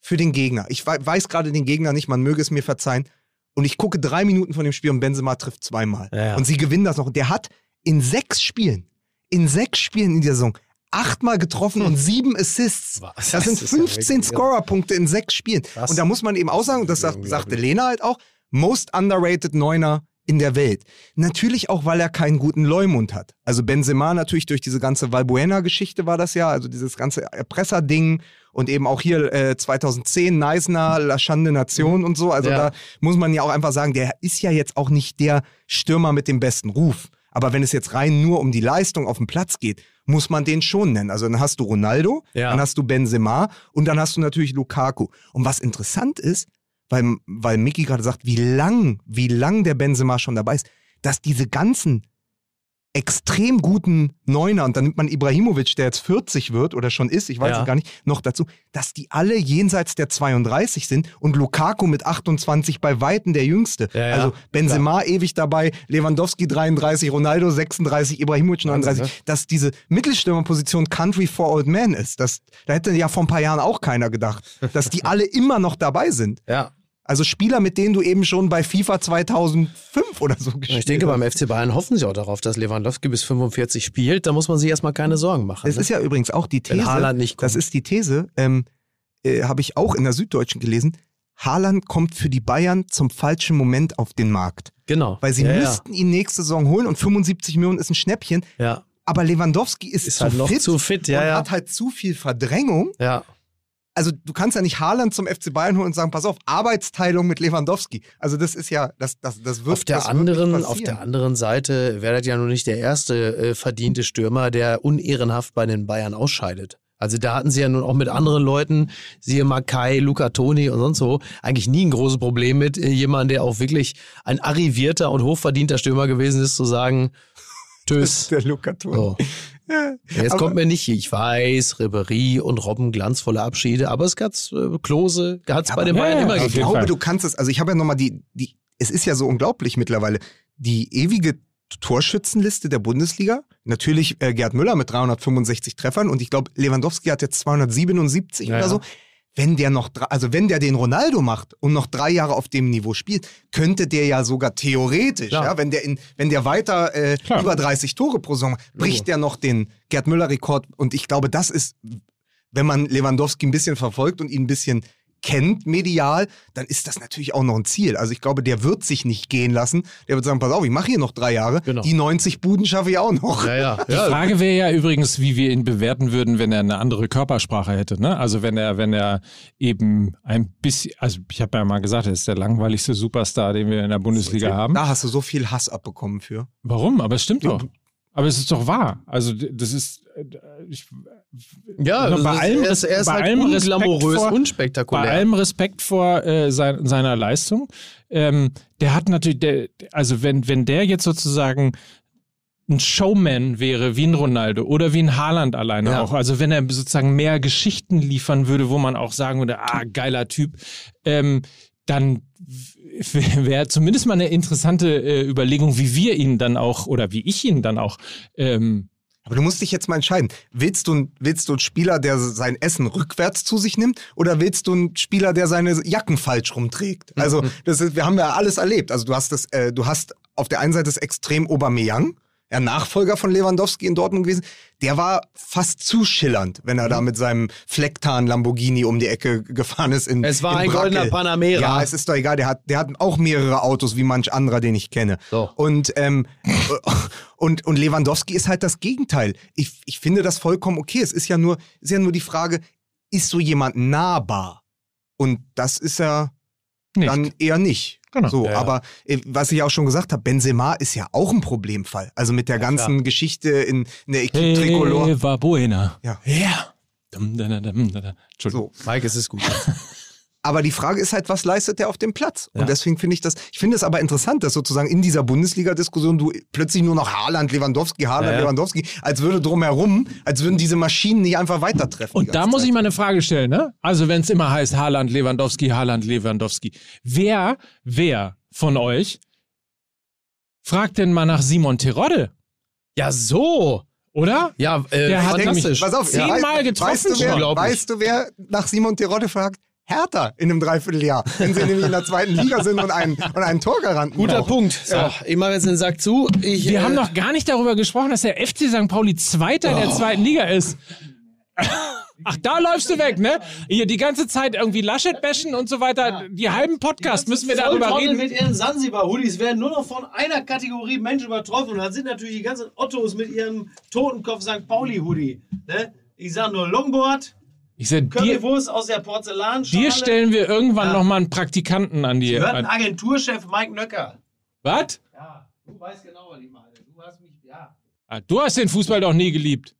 für den Gegner. Ich wei- weiß gerade den Gegner nicht, man möge es mir verzeihen. Und ich gucke drei Minuten von dem Spiel und Benzema trifft zweimal. Und sie gewinnen das noch. Der hat in sechs Spielen, in sechs Spielen in der Saison, achtmal getroffen und sieben Assists. Was? Das, sind ist ja 15 wirklich- Scorerpunkte in sechs Spielen. Krass. Und da muss man eben auch sagen, und das sagt, sagte Lena halt auch, most underrated Neuner in der Welt. Natürlich auch, weil er keinen guten Leumund hat. Also Benzema natürlich durch diese ganze Valbuena-Geschichte war das ja, also dieses ganze Erpresser-Ding und eben auch hier äh, 2010 Neisner, La Schande Nation und so. Also Ja. da muss man ja auch einfach sagen, der ist ja jetzt auch nicht der Stürmer mit dem besten Ruf. Aber wenn es jetzt rein nur um die Leistung auf dem Platz geht, muss man den schon nennen. Also dann hast du Ronaldo, Ja. dann hast du Benzema und dann hast du natürlich Lukaku. Und was interessant ist, weil, weil Mickey gerade sagt, wie lang, wie lang der Benzema schon dabei ist, dass diese ganzen extrem guten Neuner, und dann nimmt man Ibrahimovic, der jetzt 40 wird oder schon ist, ich weiß Ja. es gar nicht, noch dazu, dass die alle jenseits der 32 sind und Lukaku mit 28 bei Weitem der Jüngste. Ja, ja, also Benzema ewig dabei, Lewandowski 33, Ronaldo 36, Ibrahimovic 39, Wahnsinn, dass diese Mittelstürmerposition Country for Old Men ist. Das, da hätte ja vor ein paar Jahren auch keiner gedacht, dass die alle immer noch dabei sind. Ja. Also Spieler, mit denen du eben schon bei FIFA 2005 oder so gespielt Ich denke, hast. beim FC Bayern hoffen sie auch darauf, dass Lewandowski bis 45 spielt. Da muss man sich erstmal keine Sorgen machen. Es ne? ist ja übrigens auch die Wenn These. Haaland nicht kommt. Das ist die These, ähm, äh, habe ich auch in der Süddeutschen gelesen. Haaland kommt für die Bayern zum falschen Moment auf den Markt. genau. Weil sie ja, müssten ihn nächste Saison holen und 75 Millionen ist ein Schnäppchen. Ja, Aber Lewandowski ist, ist zu halt noch fit zu fit. Ja, und ja. hat halt zu viel Verdrängung. ja. Also du kannst ja nicht Haaland zum FC Bayern holen und sagen, pass auf, Arbeitsteilung mit Lewandowski. Also das ist ja, das, das, das wird Auf der, das anderen, auf der anderen Seite wäre das ja nun nicht der erste äh, verdiente Stürmer, der unehrenhaft bei den Bayern ausscheidet. Also da hatten sie ja nun auch mit anderen Leuten, siehe Makai, Luca Toni und sonst so, eigentlich nie ein großes Problem mit äh, jemandem, der auch wirklich ein arrivierter und hochverdienter Stürmer gewesen ist, zu sagen, tschüss. der Luca Toni. So. Ja. Jetzt Aber- kommt mir nicht, ich weiß, Ribery und Robben glanzvolle Abschiede, aber es gab äh, Klose, hat es Ja, bei den aber- Bayern Ja, immer ja, auf Ich gegeben. glaube, Fall. du kannst es, also ich habe ja nochmal die, die, es ist ja so unglaublich mittlerweile, die ewige Torschützenliste der Bundesliga. Natürlich äh, Gerd Müller mit 365 Treffern und ich glaube, Lewandowski hat jetzt 277 Ja, oder ja. so. Wenn der noch, also wenn der den Ronaldo macht und noch drei Jahre auf dem Niveau spielt, könnte der ja sogar theoretisch, Klar. ja, wenn der in, wenn der weiter äh, über 30 Tore pro Saison bricht der noch den Gerd Müller-Rekord. Und ich glaube, das ist, wenn man Lewandowski ein bisschen verfolgt und ihn ein bisschen kennt medial, dann ist das natürlich auch noch ein Ziel. Also ich glaube, der wird sich nicht gehen lassen. Der wird sagen, pass auf, ich mache hier noch drei Jahre. Genau. Die 90 Buden schaffe ich auch noch. Ja, ja. Die. Frage wäre ja übrigens, wie wir ihn bewerten würden, wenn er eine andere Körpersprache hätte. Ne? Also wenn er, wenn er eben ein bisschen, also ich habe ja mal gesagt, er ist der langweiligste Superstar, den wir in der Bundesliga haben. Da hast du so viel Hass abbekommen für. Warum? Aber es stimmt Ja. doch. Aber es ist doch wahr. Also das ist, äh, ich, Ja, Bei das ist- allem er ist, er ist bei halt allem unglamourös, vor- bei unspektakulär. allem Respekt vor äh, sein, seiner Leistung. Ähm, der hat natürlich, der, also wenn, wenn der jetzt sozusagen ein Showman wäre wie ein Ronaldo oder wie ein Haaland alleine Ja. auch, also wenn er sozusagen mehr Geschichten liefern würde, wo man auch sagen würde, ah, geiler Typ, ähm, dann wäre zumindest mal eine interessante äh, Überlegung, wie wir ihn dann auch oder wie ich ihn dann auch ähm, Aber du musst dich jetzt mal entscheiden. Willst du, willst du einen Spieler, der sein Essen rückwärts zu sich nimmt, oder willst du einen Spieler, der seine Jacken falsch rumträgt? Also, das ist, wir haben ja alles erlebt. Also, du hast das, äh, du hast auf der einen Seite das Extrem Aubameyang, ja, Nachfolger von Lewandowski in Dortmund gewesen. Der war fast zu schillernd, wenn er da mit seinem Flecktarn Lamborghini um die Ecke gefahren ist. In, Es war in ein Brackel. goldener Panamera. Ja, es ist doch egal. Der hat, der hat auch mehrere Autos wie manch anderer, den ich kenne. So. Und, ähm, und, und Lewandowski ist halt das Gegenteil. Ich, ich finde das vollkommen okay. Es ist ja nur, ist ja nur die Frage, ist so jemand nahbar? Und das ist er nicht. dann eher nicht. Genau. So, Ja, ja. aber äh, was ich auch schon gesagt habe, Benzema ist ja auch ein Problemfall. Also mit der ganzen Geschichte in, in der Equipe Tricolor. Hey, war buena. Ja. Ja. Dum, da, da, da. Entschuldigung. So. Mike, es ist gut. Aber die Frage ist halt, was leistet der auf dem Platz? Ja. Und deswegen finde ich das, ich finde es aber interessant, dass sozusagen in dieser Bundesliga-Diskussion du plötzlich nur noch Haaland, Lewandowski, Haaland, Ja, ja. Lewandowski, als würde drumherum, als würden diese Maschinen nicht einfach weitertreffen. Und da muss Zeit. ich mal eine Frage stellen, ne? Also wenn es immer heißt Haaland, Lewandowski, Haaland, Lewandowski. Wer, wer von euch fragt denn mal nach Simon Terodde? ja, so. Oder? Ja, äh, Der hat fantastisch. Pass auf, Zehnmal weißt- getroffen weißt du, wer, weißt du, wer nach Simon Terodde fragt? Hertha in einem Dreivierteljahr, wenn sie nämlich in der zweiten Liga sind und einen, und einen Torgaranten Guter brauchen. Punkt. So, ich mache jetzt den Sack zu. Ich, Wir äh, haben noch gar nicht darüber gesprochen, dass der FC St. Pauli Zweiter in der Oh. zweiten Liga ist. Ach, da läufst du weg, ne? Hier die ganze Zeit irgendwie Laschet bashen und so weiter. Die halben Podcast müssen wir darüber reden. mit ihren Sansibar-Hoodies werden nur noch von einer Kategorie Mensch übertroffen. Und dann sind natürlich die ganzen Ottos mit ihrem Totenkopf St. Pauli-Hoodie. Ne? Ich sag nur Longboard, Ich sag, dir, Currywurst aus der Porzellanschale. dir stellen wir irgendwann Ja. noch mal einen Praktikanten an die. Hört ein An, Agenturchef Mike Nöcker. was? Ja, du weißt genau, was ich meine. Du hast mich, ja. Ah, Du hast den Fußball doch nie geliebt.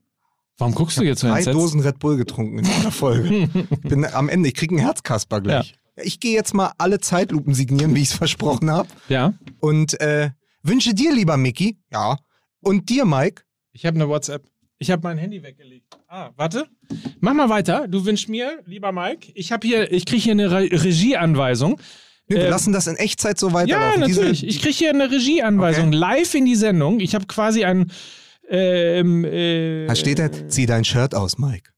Warum guckst du jetzt so drei entsetzt? Dosen Red Bull getrunken in dieser Folge. Bin am Ende, ich kriege einen Herzkasper gleich. Ich gehe jetzt mal alle Zeitlupen signieren, wie ich es versprochen habe. Ja, Und äh, wünsche dir, lieber Mickey, ja, und dir, Mike, ich habe eine WhatsApp. Ich habe mein Handy weggelegt. Ah, warte. Mach mal weiter. Du wünschst mir, lieber Mike, ich habe hier, ich kriege hier eine Re Regieanweisung. wir Ähm, lassen das in Echtzeit so Ja, weiterlaufen. natürlich. Diese, ich kriege hier eine Regieanweisung Okay. live in die Sendung. Ich habe quasi ein. Ähm, äh, da steht da, zieh dein Shirt aus, Mike.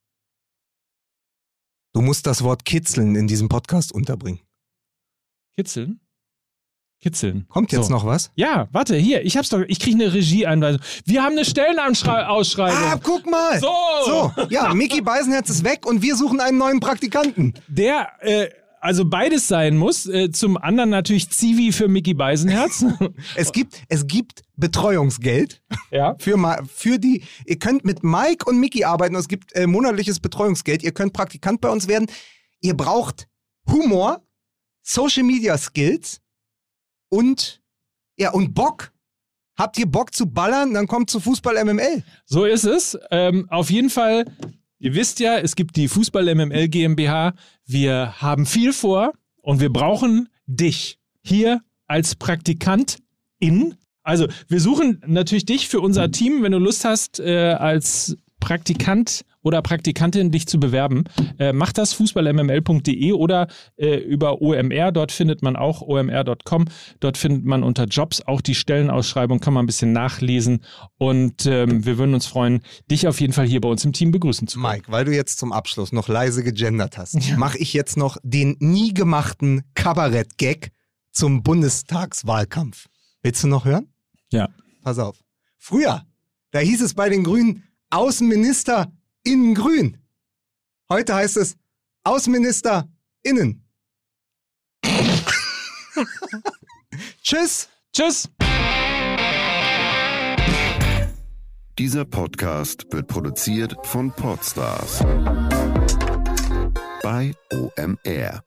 Du musst das Wort kitzeln in diesem Podcast unterbringen. Kitzeln? Kitzeln. Kommt jetzt So. noch was? Ja, warte, hier, ich hab's doch, ich kriege eine Regieeinweisung. Wir haben eine Stellenausschreibung. Ah, guck mal! So. So, ja, Mickey Beisenherz ist weg und wir suchen einen neuen Praktikanten. Der, äh, also beides sein muss. Äh, zum anderen natürlich Zivi für Mickey Beisenherz. Es gibt, es gibt Betreuungsgeld ja. für, für die. Ihr könnt mit Mike und Mickey arbeiten. Es gibt äh, monatliches Betreuungsgeld. Ihr könnt Praktikant bei uns werden. Ihr braucht Humor, Social Media Skills und ja und Bock. Habt ihr Bock zu ballern? Dann kommt zu Fußball MML. So ist es. Ähm, auf jeden Fall, ihr wisst ja, es gibt die Fußball MML GmbH. Wir haben viel vor und wir brauchen dich hier als Praktikantin. Also, wir suchen natürlich dich für unser Team, wenn du Lust hast, äh, als Praktikant oder Praktikantin dich zu bewerben. Äh, mach das fußballmml.de oder äh, über OMR. Dort findet man auch omr.com. Dort findet man unter Jobs auch die Stellenausschreibung, kann man ein bisschen nachlesen. Und ähm, wir würden uns freuen, dich auf jeden Fall hier bei uns im Team begrüßen zu können. Mike, weil du jetzt zum Abschluss noch leise gegendert hast, mache ich jetzt noch den nie gemachten Kabarett-Gag zum Bundestagswahlkampf. Willst du noch hören? Ja. Pass auf. Früher, da hieß es bei den Grünen Außenminister innen grün. Heute heißt es Außenminister innen. Tschüss. Tschüss! Dieser Podcast wird produziert von Podstars bei OMR.